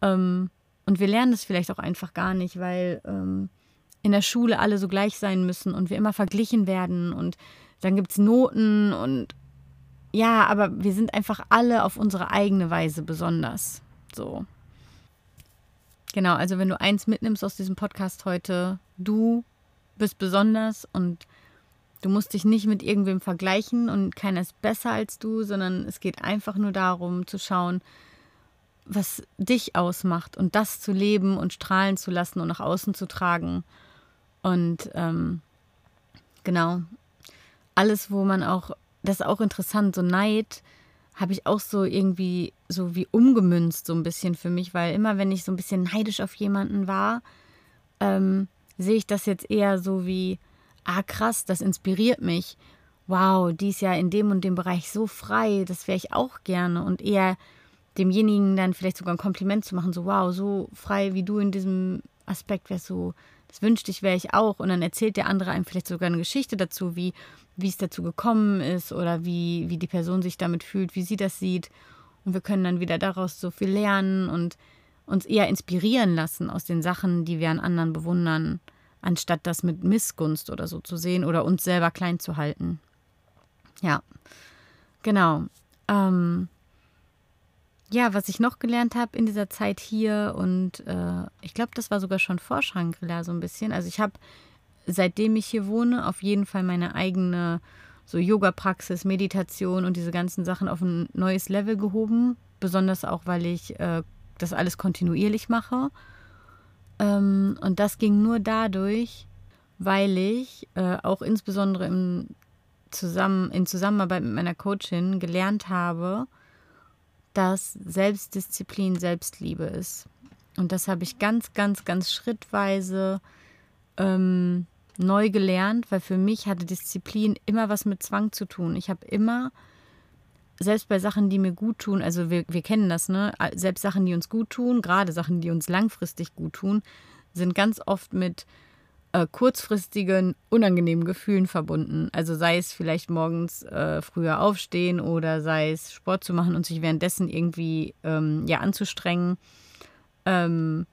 Ähm, und wir lernen das vielleicht auch einfach gar nicht, weil ähm, in der Schule alle so gleich sein müssen und wir immer verglichen werden und dann gibt es Noten und ja, aber wir sind einfach alle auf unsere eigene Weise besonders. So. Genau, also wenn du eins mitnimmst aus diesem Podcast heute, du bist besonders und du musst dich nicht mit irgendwem vergleichen und keiner ist besser als du, sondern es geht einfach nur darum zu schauen, was dich ausmacht und das zu leben und strahlen zu lassen und nach außen zu tragen. Und ähm, genau, alles, wo man auch, das ist auch interessant, so Neid habe ich auch so irgendwie so wie umgemünzt so ein bisschen für mich, weil immer wenn ich so ein bisschen neidisch auf jemanden war, ähm, sehe ich das jetzt eher so wie, ah krass, das inspiriert mich. Wow, die ist ja in dem und dem Bereich so frei, das wäre ich auch gerne und eher demjenigen dann vielleicht sogar ein Kompliment zu machen, so wow, so frei wie du in diesem Aspekt wärst, so das wünschte ich, wäre ich auch. Und dann erzählt der andere einem vielleicht sogar eine Geschichte dazu, wie, wie es dazu gekommen ist oder wie, wie die Person sich damit fühlt, wie sie das sieht. Und wir können dann wieder daraus so viel lernen und uns eher inspirieren lassen aus den Sachen, die wir an anderen bewundern, anstatt das mit Missgunst oder so zu sehen oder uns selber klein zu halten. Ja, genau. Ähm, ja, was ich noch gelernt habe in dieser Zeit hier und äh, ich glaube, das war sogar schon vor Shangri-La so ein bisschen. Also ich habe, seitdem ich hier wohne, auf jeden Fall meine eigene so Yoga-Praxis, Meditation und diese ganzen Sachen auf ein neues Level gehoben. Besonders auch, weil ich äh, das alles kontinuierlich mache. Ähm, und das ging nur dadurch, weil ich äh, auch insbesondere im zusammen, in Zusammenarbeit mit meiner Coachin gelernt habe, dass Selbstdisziplin Selbstliebe ist. Und das habe ich ganz, ganz, ganz schrittweise ähm, neu gelernt, weil für mich hatte Disziplin immer was mit Zwang zu tun. Ich habe immer selbst bei Sachen, die mir gut tun, also wir, wir kennen das, ne? Selbst Sachen, die uns gut tun, gerade Sachen, die uns langfristig gut tun, sind ganz oft mit äh, kurzfristigen, unangenehmen Gefühlen verbunden. Also sei es vielleicht morgens äh, früher aufstehen oder sei es Sport zu machen und sich währenddessen irgendwie ähm, ja, anzustrengen. Ähm,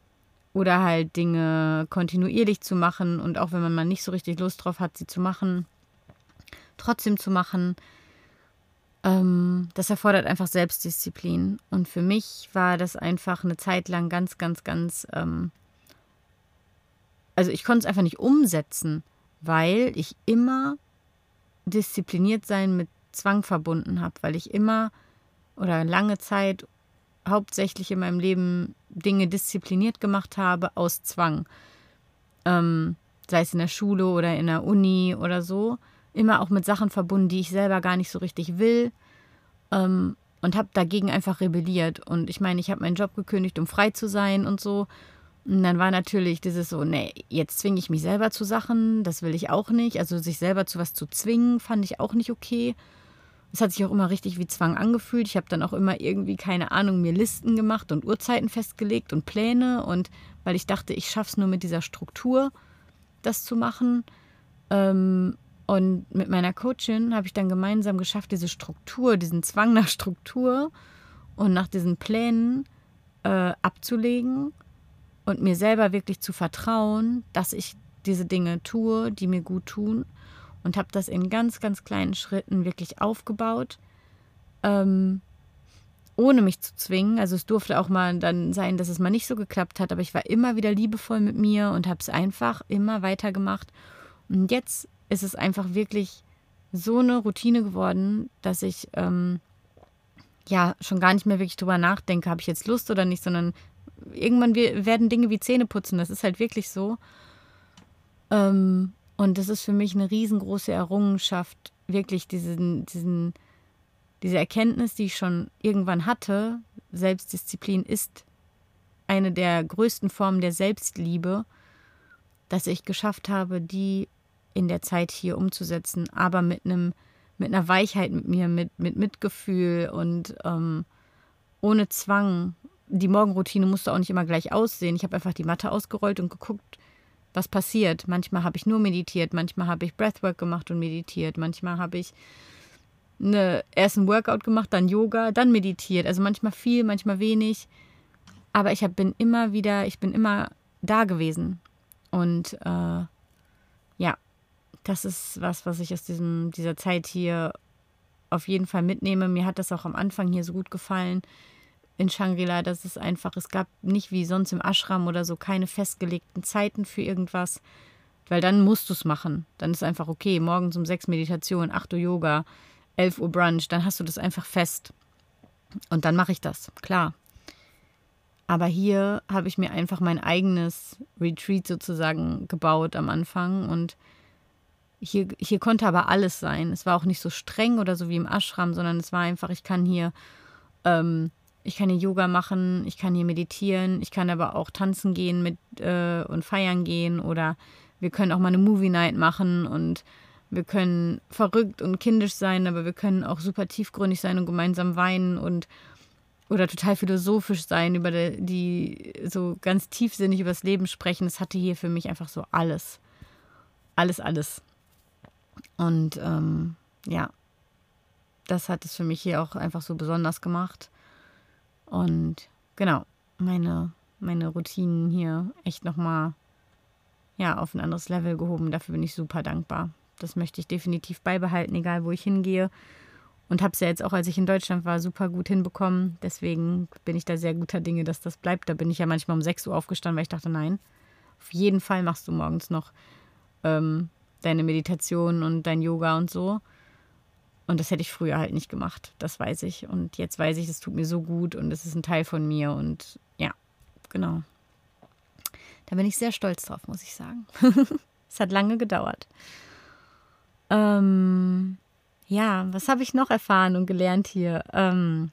oder halt Dinge kontinuierlich zu machen und auch wenn man mal nicht so richtig Lust drauf hat, sie zu machen, trotzdem zu machen. Ähm, das erfordert einfach Selbstdisziplin. Und für mich war das einfach eine Zeit lang ganz, ganz, ganz ähm, also ich konnte es einfach nicht umsetzen, weil ich immer diszipliniert sein mit Zwang verbunden habe, weil ich immer oder lange Zeit hauptsächlich in meinem Leben Dinge diszipliniert gemacht habe aus Zwang. Ähm, sei es in der Schule oder in der Uni oder so. Immer auch mit Sachen verbunden, die ich selber gar nicht so richtig will. Ähm, und habe dagegen einfach rebelliert. Und ich meine, ich habe meinen Job gekündigt, um frei zu sein und so. Und dann war natürlich dieses so, nee, jetzt zwinge ich mich selber zu Sachen, das will ich auch nicht. Also sich selber zu was zu zwingen, fand ich auch nicht okay. Es hat sich auch immer richtig wie Zwang angefühlt. Ich habe dann auch immer irgendwie, keine Ahnung, mir Listen gemacht und Uhrzeiten festgelegt und Pläne. Und weil ich dachte, ich schaffe es nur mit dieser Struktur, das zu machen. Ähm, und mit meiner Coachin habe ich dann gemeinsam geschafft, diese Struktur, diesen Zwang nach Struktur und nach diesen Plänen äh, abzulegen und mir selber wirklich zu vertrauen, dass ich diese Dinge tue, die mir gut tun. Und habe das in ganz, ganz kleinen Schritten wirklich aufgebaut, ähm, ohne mich zu zwingen. Also es durfte auch mal dann sein, dass es mal nicht so geklappt hat, aber ich war immer wieder liebevoll mit mir und habe es einfach immer weiter gemacht. Und jetzt ist es einfach wirklich so eine Routine geworden, dass ich ähm, ja schon gar nicht mehr wirklich drüber nachdenke, habe ich jetzt Lust oder nicht, sondern irgendwann werden Dinge wie Zähne putzen. Das ist halt wirklich so. Ähm, und das ist für mich eine riesengroße Errungenschaft, wirklich diesen, diesen, diese Erkenntnis, die ich schon irgendwann hatte. Selbstdisziplin ist eine der größten Formen der Selbstliebe, dass ich geschafft habe, die in der Zeit hier umzusetzen, aber mit einem mit einer Weichheit mit mir, mit, mit Mitgefühl und ähm, ohne Zwang die Morgenroutine musste auch nicht immer gleich aussehen. Ich habe einfach die Matte ausgerollt und geguckt, was passiert. Manchmal habe ich nur meditiert, manchmal habe ich Breathwork gemacht und meditiert, manchmal habe ich eine, erst ein Workout gemacht, dann Yoga, dann meditiert. Also manchmal viel, manchmal wenig. Aber ich hab, bin immer wieder, ich bin immer da gewesen. Und äh, ja, das ist was, was ich aus diesem, dieser Zeit hier auf jeden Fall mitnehme. Mir hat das auch am Anfang hier so gut gefallen in Shangri-La, dass es einfach, es gab nicht wie sonst im Ashram oder so keine festgelegten Zeiten für irgendwas, weil dann musst du es machen. Dann ist einfach okay, morgens um sechs Meditation, 8 Uhr Yoga, 11 Uhr Brunch, dann hast du das einfach fest. Und dann mache ich das, klar. Aber hier habe ich mir einfach mein eigenes Retreat sozusagen gebaut am Anfang und hier, hier konnte aber alles sein. Es war auch nicht so streng oder so wie im Ashram, sondern es war einfach, ich kann hier ähm, ich kann hier Yoga machen, ich kann hier meditieren, ich kann aber auch tanzen gehen mit äh, und feiern gehen oder wir können auch mal eine Movie Night machen und wir können verrückt und kindisch sein, aber wir können auch super tiefgründig sein und gemeinsam weinen und oder total philosophisch sein, über die, die so ganz tiefsinnig über das Leben sprechen. Das hatte hier für mich einfach so alles. Alles, alles. Und ähm, ja, das hat es für mich hier auch einfach so besonders gemacht. Und genau, meine, meine Routinen hier echt nochmal ja, auf ein anderes Level gehoben. Dafür bin ich super dankbar. Das möchte ich definitiv beibehalten, egal wo ich hingehe. Und habe es ja jetzt auch, als ich in Deutschland war, super gut hinbekommen. Deswegen bin ich da sehr guter Dinge, dass das bleibt. Da bin ich ja manchmal um 6 Uhr aufgestanden, weil ich dachte, nein, auf jeden Fall machst du morgens noch ähm, deine Meditation und dein Yoga und so. Und das hätte ich früher halt nicht gemacht, das weiß ich. Und jetzt weiß ich, es tut mir so gut und es ist ein Teil von mir. Und ja, genau. Da bin ich sehr stolz drauf, muss ich sagen. es hat lange gedauert. Ähm, ja, was habe ich noch erfahren und gelernt hier? Ähm,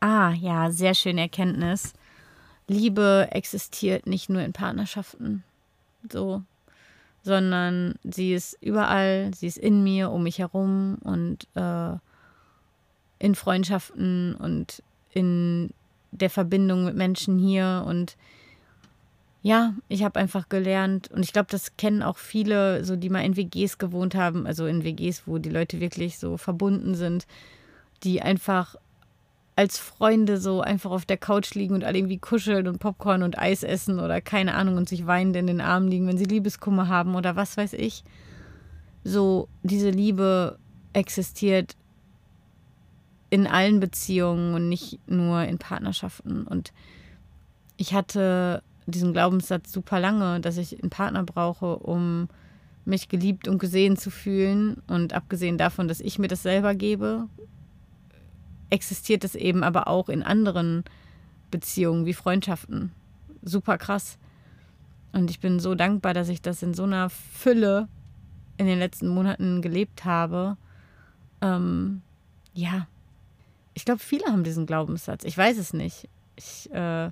ah, ja, sehr schöne Erkenntnis. Liebe existiert nicht nur in Partnerschaften. So, sondern sie ist überall, sie ist in mir, um mich herum und äh, in Freundschaften und in der Verbindung mit Menschen hier. Und ja, ich habe einfach gelernt und ich glaube, das kennen auch viele, so die mal in WGs gewohnt haben, also in WGs, wo die Leute wirklich so verbunden sind, die einfach als Freunde so einfach auf der Couch liegen und alle irgendwie kuscheln und Popcorn und Eis essen oder keine Ahnung und sich weinend in den Armen liegen, wenn sie Liebeskummer haben oder was weiß ich. So, diese Liebe existiert in allen Beziehungen und nicht nur in Partnerschaften. Und ich hatte diesen Glaubenssatz super lange, dass ich einen Partner brauche, um mich geliebt und gesehen zu fühlen. Und abgesehen davon, dass ich mir das selber gebe, existiert es eben aber auch in anderen Beziehungen wie Freundschaften. Super krass. Und ich bin so dankbar, dass ich das in so einer Fülle in den letzten Monaten gelebt habe. Ähm, ja, ich glaube, viele haben diesen Glaubenssatz. Ich weiß es nicht. Ich, äh,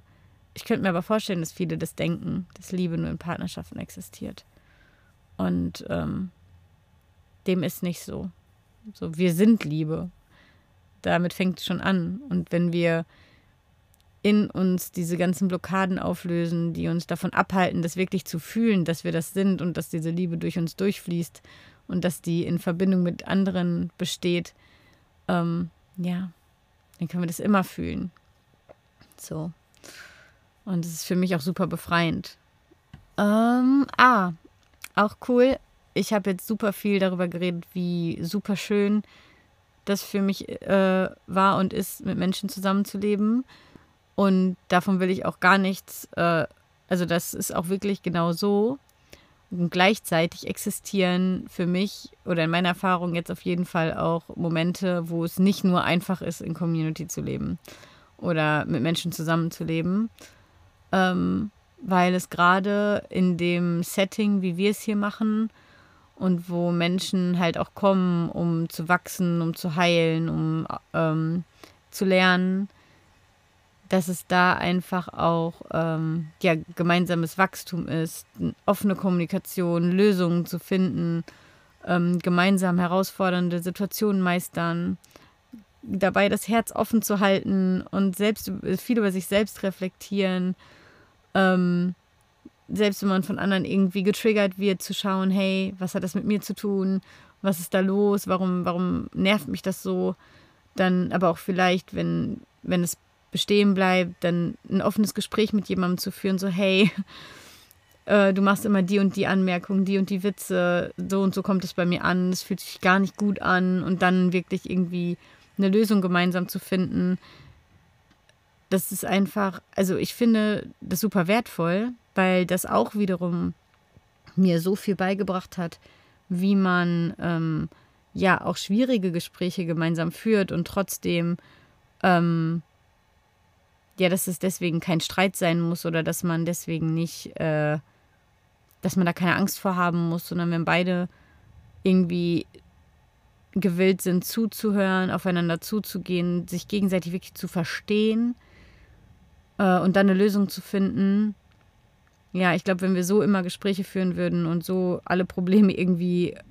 ich könnte mir aber vorstellen, dass viele das denken, dass Liebe nur in Partnerschaften existiert. Und ähm, dem ist nicht so. So, wir sind Liebe. Damit fängt es schon an. Und wenn wir in uns diese ganzen Blockaden auflösen, die uns davon abhalten, das wirklich zu fühlen, dass wir das sind und dass diese Liebe durch uns durchfließt und dass die in Verbindung mit anderen besteht, ähm, ja, dann können wir das immer fühlen. So. Und es ist für mich auch super befreiend. Ähm, ah, auch cool. Ich habe jetzt super viel darüber geredet, wie super schön das für mich äh, war und ist, mit Menschen zusammenzuleben. Und davon will ich auch gar nichts. Äh, also, das ist auch wirklich genau so. Und gleichzeitig existieren für mich oder in meiner Erfahrung jetzt auf jeden Fall auch Momente, wo es nicht nur einfach ist, in Community zu leben oder mit Menschen zusammenzuleben, ähm, weil es gerade in dem Setting, wie wir es hier machen und wo Menschen halt auch kommen, um zu wachsen, um zu heilen, um ähm, zu lernen, dass es da einfach auch ähm, ja, gemeinsames Wachstum ist, offene Kommunikation, Lösungen zu finden, ähm, gemeinsam herausfordernde Situationen meistern, dabei das Herz offen zu halten und selbst viel über sich selbst reflektieren. Ähm, selbst wenn man von anderen irgendwie getriggert wird, zu schauen, hey, was hat das mit mir zu tun? Was ist da los? Warum, warum nervt mich das so? Dann aber auch vielleicht, wenn, wenn es bestehen bleibt, dann ein offenes Gespräch mit jemandem zu führen, so hey, äh, du machst immer die und die Anmerkungen, die und die Witze, so und so kommt es bei mir an, es fühlt sich gar nicht gut an und dann wirklich irgendwie eine Lösung gemeinsam zu finden. Das ist einfach, also ich finde das super wertvoll, weil das auch wiederum mir so viel beigebracht hat, wie man ähm, ja auch schwierige Gespräche gemeinsam führt und trotzdem ähm, ja, dass es deswegen kein Streit sein muss oder dass man deswegen nicht, äh, dass man da keine Angst vor haben muss, sondern wenn beide irgendwie gewillt sind zuzuhören, aufeinander zuzugehen, sich gegenseitig wirklich zu verstehen äh, und dann eine Lösung zu finden. Ja, ich glaube, wenn wir so immer Gespräche führen würden und so alle Probleme irgendwie äh,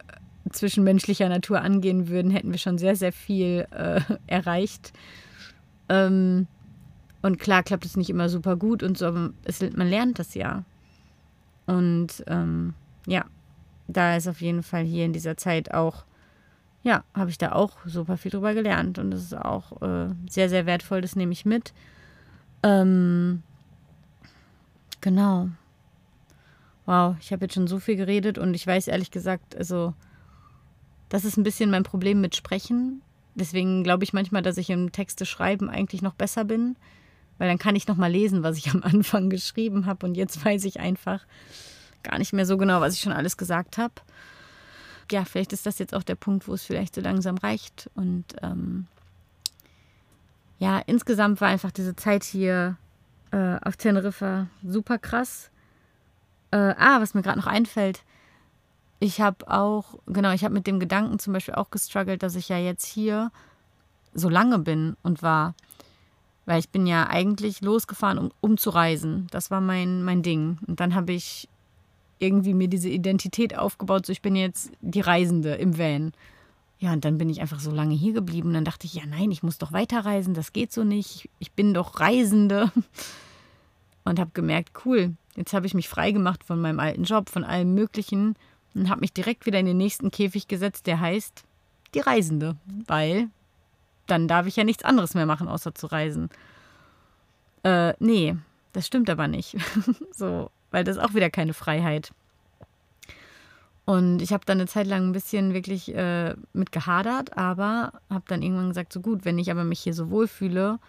zwischenmenschlicher Natur angehen würden, hätten wir schon sehr, sehr viel äh, erreicht. Ähm, und klar klappt es nicht immer super gut und so, aber es, man lernt das ja. Und ähm, ja, da ist auf jeden Fall hier in dieser Zeit auch, ja, habe ich da auch super viel drüber gelernt. Und das ist auch äh, sehr, sehr wertvoll, das nehme ich mit. Ähm, genau. Wow, ich habe jetzt schon so viel geredet und ich weiß ehrlich gesagt, also, das ist ein bisschen mein Problem mit Sprechen. Deswegen glaube ich manchmal, dass ich im Texte schreiben eigentlich noch besser bin weil dann kann ich noch mal lesen, was ich am Anfang geschrieben habe und jetzt weiß ich einfach gar nicht mehr so genau, was ich schon alles gesagt habe. Ja, vielleicht ist das jetzt auch der Punkt, wo es vielleicht so langsam reicht. Und ähm, ja, insgesamt war einfach diese Zeit hier äh, auf Teneriffa super krass. Äh, ah, was mir gerade noch einfällt, ich habe auch, genau, ich habe mit dem Gedanken zum Beispiel auch gestruggelt, dass ich ja jetzt hier so lange bin und war. Weil ich bin ja eigentlich losgefahren, um, um zu reisen. Das war mein, mein Ding. Und dann habe ich irgendwie mir diese Identität aufgebaut, so ich bin jetzt die Reisende im Van. Ja, und dann bin ich einfach so lange hier geblieben. Dann dachte ich, ja, nein, ich muss doch weiterreisen, das geht so nicht. Ich bin doch Reisende. Und habe gemerkt, cool, jetzt habe ich mich frei gemacht von meinem alten Job, von allem Möglichen und habe mich direkt wieder in den nächsten Käfig gesetzt, der heißt die Reisende, weil dann darf ich ja nichts anderes mehr machen, außer zu reisen. Äh, nee, das stimmt aber nicht. so, weil das ist auch wieder keine Freiheit. Und ich habe dann eine Zeit lang ein bisschen wirklich äh, mit gehadert, aber habe dann irgendwann gesagt, so gut, wenn ich aber mich hier so wohlfühle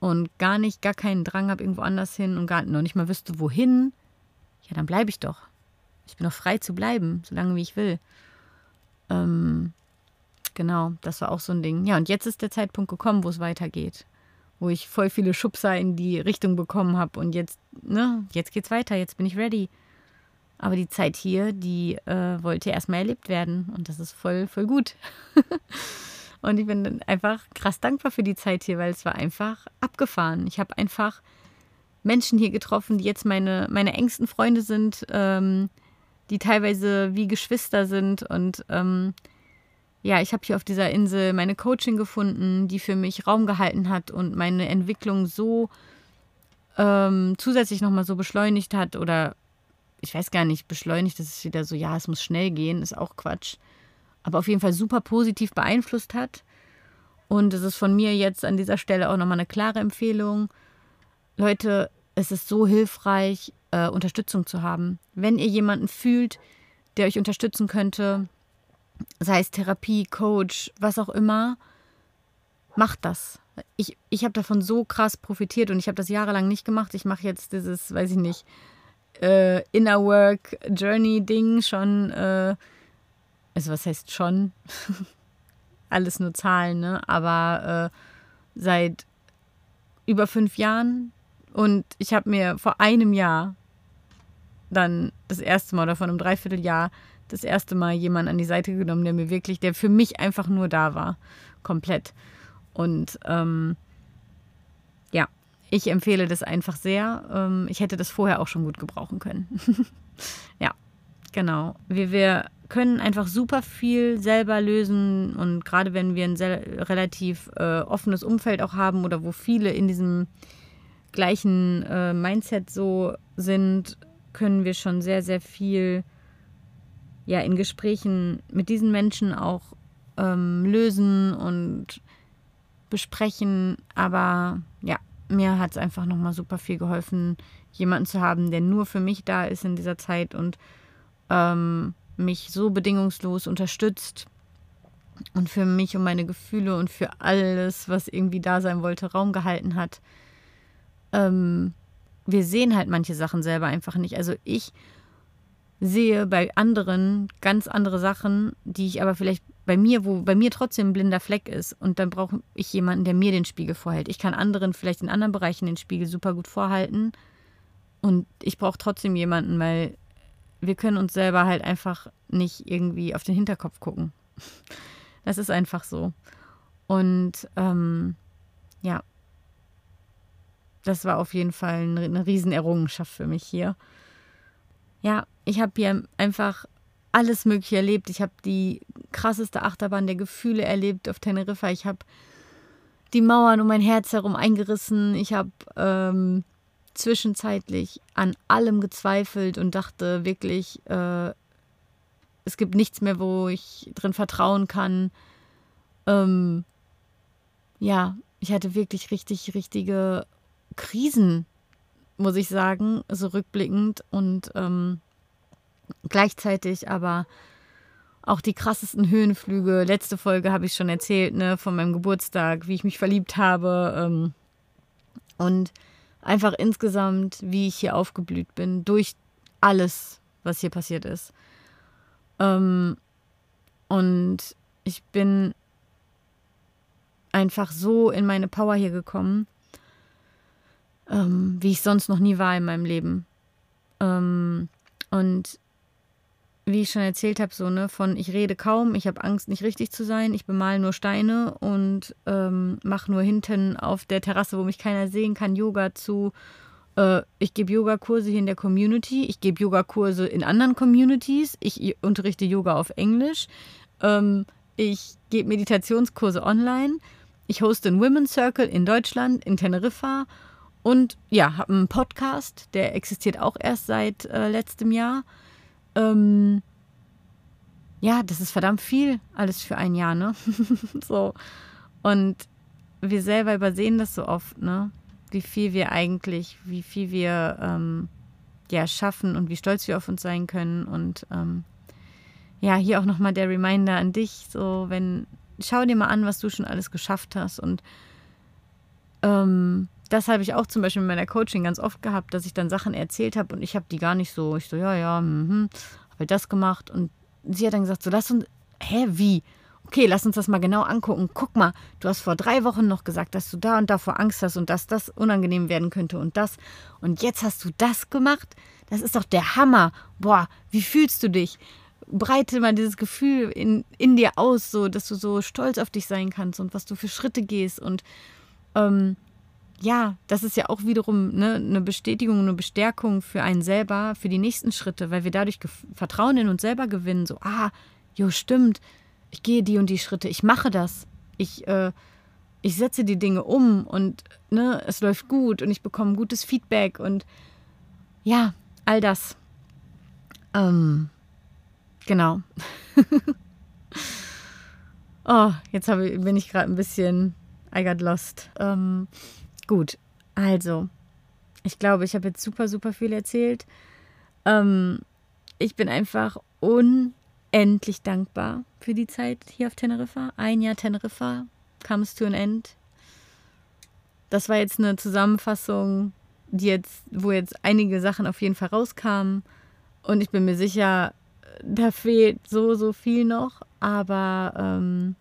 und gar nicht, gar keinen Drang habe irgendwo anders hin und gar noch nicht mal wüsste, wohin, ja, dann bleibe ich doch. Ich bin doch frei zu bleiben, solange wie ich will. Ähm, genau, das war auch so ein Ding. Ja, und jetzt ist der Zeitpunkt gekommen, wo es weitergeht. Wo ich voll viele Schubser in die Richtung bekommen habe und jetzt, ne, jetzt geht's weiter, jetzt bin ich ready. Aber die Zeit hier, die äh, wollte erstmal erlebt werden. Und das ist voll, voll gut. und ich bin einfach krass dankbar für die Zeit hier, weil es war einfach abgefahren. Ich habe einfach Menschen hier getroffen, die jetzt meine, meine engsten Freunde sind, ähm, die teilweise wie Geschwister sind. Und ähm, ja, ich habe hier auf dieser Insel meine Coaching gefunden, die für mich Raum gehalten hat und meine Entwicklung so ähm, zusätzlich nochmal so beschleunigt hat oder ich weiß gar nicht, beschleunigt, das ist wieder so, ja, es muss schnell gehen, ist auch Quatsch. Aber auf jeden Fall super positiv beeinflusst hat. Und es ist von mir jetzt an dieser Stelle auch nochmal eine klare Empfehlung. Leute, es ist so hilfreich, äh, Unterstützung zu haben. Wenn ihr jemanden fühlt, der euch unterstützen könnte, sei es Therapie, Coach, was auch immer, macht das. Ich, ich habe davon so krass profitiert und ich habe das jahrelang nicht gemacht. Ich mache jetzt dieses, weiß ich nicht, äh, Inner Work Journey Ding schon, äh, also was heißt schon? Alles nur Zahlen, ne? Aber äh, seit über fünf Jahren und ich habe mir vor einem Jahr dann das erste Mal oder vor einem Dreivierteljahr das erste Mal jemanden an die Seite genommen, der mir wirklich, der für mich einfach nur da war. Komplett. Und ähm, ich empfehle das einfach sehr. Ähm, ich hätte das vorher auch schon gut gebrauchen können. ja, genau. Wir, wir können einfach super viel selber lösen und gerade wenn wir ein sehr, relativ äh, offenes Umfeld auch haben oder wo viele in diesem gleichen äh, Mindset so sind, können wir schon sehr, sehr viel ja, in Gesprächen mit diesen Menschen auch ähm, lösen und besprechen. Aber mir hat es einfach nochmal super viel geholfen, jemanden zu haben, der nur für mich da ist in dieser Zeit und ähm, mich so bedingungslos unterstützt und für mich und meine Gefühle und für alles, was irgendwie da sein wollte, Raum gehalten hat. Ähm, wir sehen halt manche Sachen selber einfach nicht. Also ich sehe bei anderen ganz andere Sachen, die ich aber vielleicht bei mir, wo bei mir trotzdem ein blinder Fleck ist. Und dann brauche ich jemanden, der mir den Spiegel vorhält. Ich kann anderen vielleicht in anderen Bereichen den Spiegel super gut vorhalten. Und ich brauche trotzdem jemanden, weil wir können uns selber halt einfach nicht irgendwie auf den Hinterkopf gucken. Das ist einfach so. Und ähm, ja, das war auf jeden Fall eine, eine Riesenerrungenschaft für mich hier. Ja, ich habe hier einfach alles Mögliche erlebt. Ich habe die krasseste Achterbahn der Gefühle erlebt auf Teneriffa. Ich habe die Mauern um mein Herz herum eingerissen. Ich habe ähm, zwischenzeitlich an allem gezweifelt und dachte wirklich, äh, es gibt nichts mehr, wo ich drin vertrauen kann. Ähm, ja, ich hatte wirklich richtig, richtige Krisen, muss ich sagen, so rückblickend und ähm, gleichzeitig aber auch die krassesten Höhenflüge. Letzte Folge habe ich schon erzählt, ne, von meinem Geburtstag, wie ich mich verliebt habe ähm, und einfach insgesamt, wie ich hier aufgeblüht bin durch alles, was hier passiert ist. Ähm, und ich bin einfach so in meine Power hier gekommen ähm, wie ich sonst noch nie war in meinem Leben. Ähm, und wie ich schon erzählt habe, so, ne, von ich rede kaum, ich habe Angst, nicht richtig zu sein, ich bemal nur Steine und ähm, mache nur hinten auf der Terrasse, wo mich keiner sehen kann, Yoga zu. Äh, ich gebe Yogakurse hier in der Community, ich gebe Yogakurse in anderen Communities, ich unterrichte Yoga auf Englisch. Ähm, Ich gebe Meditationskurse online. Ich hoste einen Women's Circle in Deutschland, in Teneriffa. Und ja, habe einen Podcast, der existiert auch erst seit äh, letztem Jahr. Ähm, ja, das ist verdammt viel, alles für ein Jahr, ne? so. Und wir selber übersehen das so oft, ne? Wie viel wir eigentlich, wie viel wir ähm, ja schaffen und wie stolz wir auf uns sein können. Und ähm, ja, hier auch nochmal der Reminder an dich, so wenn, schau dir mal an, was du schon alles geschafft hast. Und ähm, das habe ich auch zum Beispiel in meiner Coaching ganz oft gehabt, dass ich dann Sachen erzählt habe und ich habe die gar nicht so, ich so, ja, ja, mhm, habe das gemacht und sie hat dann gesagt, so lass uns, hä, wie? Okay, lass uns das mal genau angucken. Guck mal, du hast vor drei Wochen noch gesagt, dass du da und da vor Angst hast und dass das unangenehm werden könnte und das. Und jetzt hast du das gemacht. Das ist doch der Hammer. Boah, wie fühlst du dich? Breite mal dieses Gefühl in, in dir aus, so dass du so stolz auf dich sein kannst und was du für Schritte gehst. Und ähm, ja, das ist ja auch wiederum ne, eine Bestätigung, eine Bestärkung für einen selber, für die nächsten Schritte, weil wir dadurch Vertrauen in uns selber gewinnen. So, ah, jo, stimmt, ich gehe die und die Schritte, ich mache das, ich, äh, ich setze die Dinge um und ne, es läuft gut und ich bekomme gutes Feedback und ja, all das. Ähm, genau. oh, jetzt ich, bin ich gerade ein bisschen, I got lost. Ähm, Gut, also, ich glaube, ich habe jetzt super, super viel erzählt. Ähm, ich bin einfach unendlich dankbar für die Zeit hier auf Teneriffa. Ein Jahr Teneriffa comes to an end. Das war jetzt eine Zusammenfassung, die jetzt, wo jetzt einige Sachen auf jeden Fall rauskamen. Und ich bin mir sicher, da fehlt so, so viel noch. Aber ähm,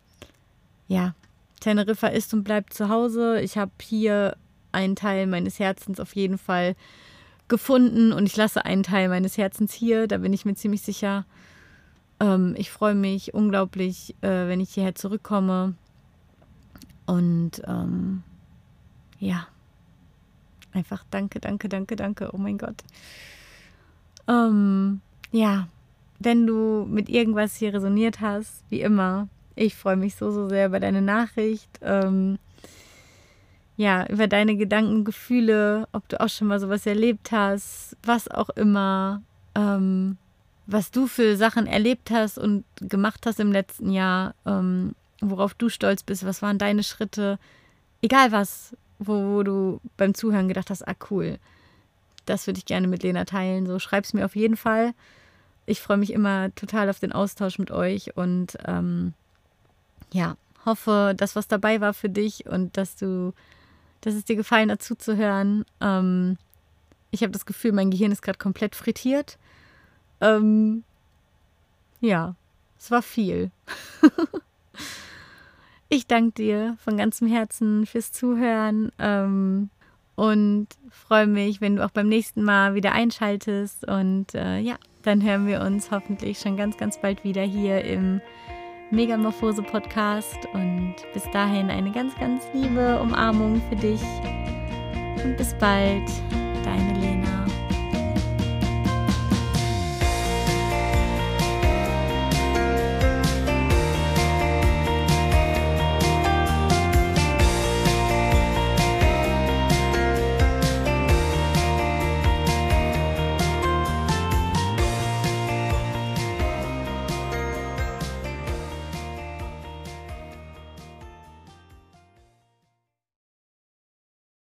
ja, Teneriffa ist und bleibt zu Hause. Ich habe hier einen Teil meines Herzens auf jeden Fall gefunden und ich lasse einen Teil meines Herzens hier, da bin ich mir ziemlich sicher. Ähm, ich freue mich unglaublich, äh, wenn ich hierher zurückkomme. Und ähm, ja, einfach danke, danke, danke, danke. Oh mein Gott. Ähm, ja, wenn du mit irgendwas hier resoniert hast, wie immer, ich freue mich so, so sehr über deine Nachricht. Ähm, ja, über deine Gedanken, Gefühle, ob du auch schon mal sowas erlebt hast, was auch immer, ähm, was du für Sachen erlebt hast und gemacht hast im letzten Jahr, ähm, worauf du stolz bist, was waren deine Schritte, egal was, wo, wo du beim Zuhören gedacht hast, ah cool, das würde ich gerne mit Lena teilen. So schreib es mir auf jeden Fall. Ich freue mich immer total auf den Austausch mit euch und ähm, ja, hoffe, dass was dabei war für dich und dass du, dass es dir gefallen hat zuzuhören. Ähm, ich habe das Gefühl, mein Gehirn ist gerade komplett frittiert. Ähm, ja, es war viel. ich danke dir von ganzem Herzen fürs Zuhören ähm, und freue mich, wenn du auch beim nächsten Mal wieder einschaltest. Und äh, ja, dann hören wir uns hoffentlich schon ganz, ganz bald wieder hier im Megamorphose Podcast und bis dahin eine ganz, ganz liebe Umarmung für dich und bis bald, deine.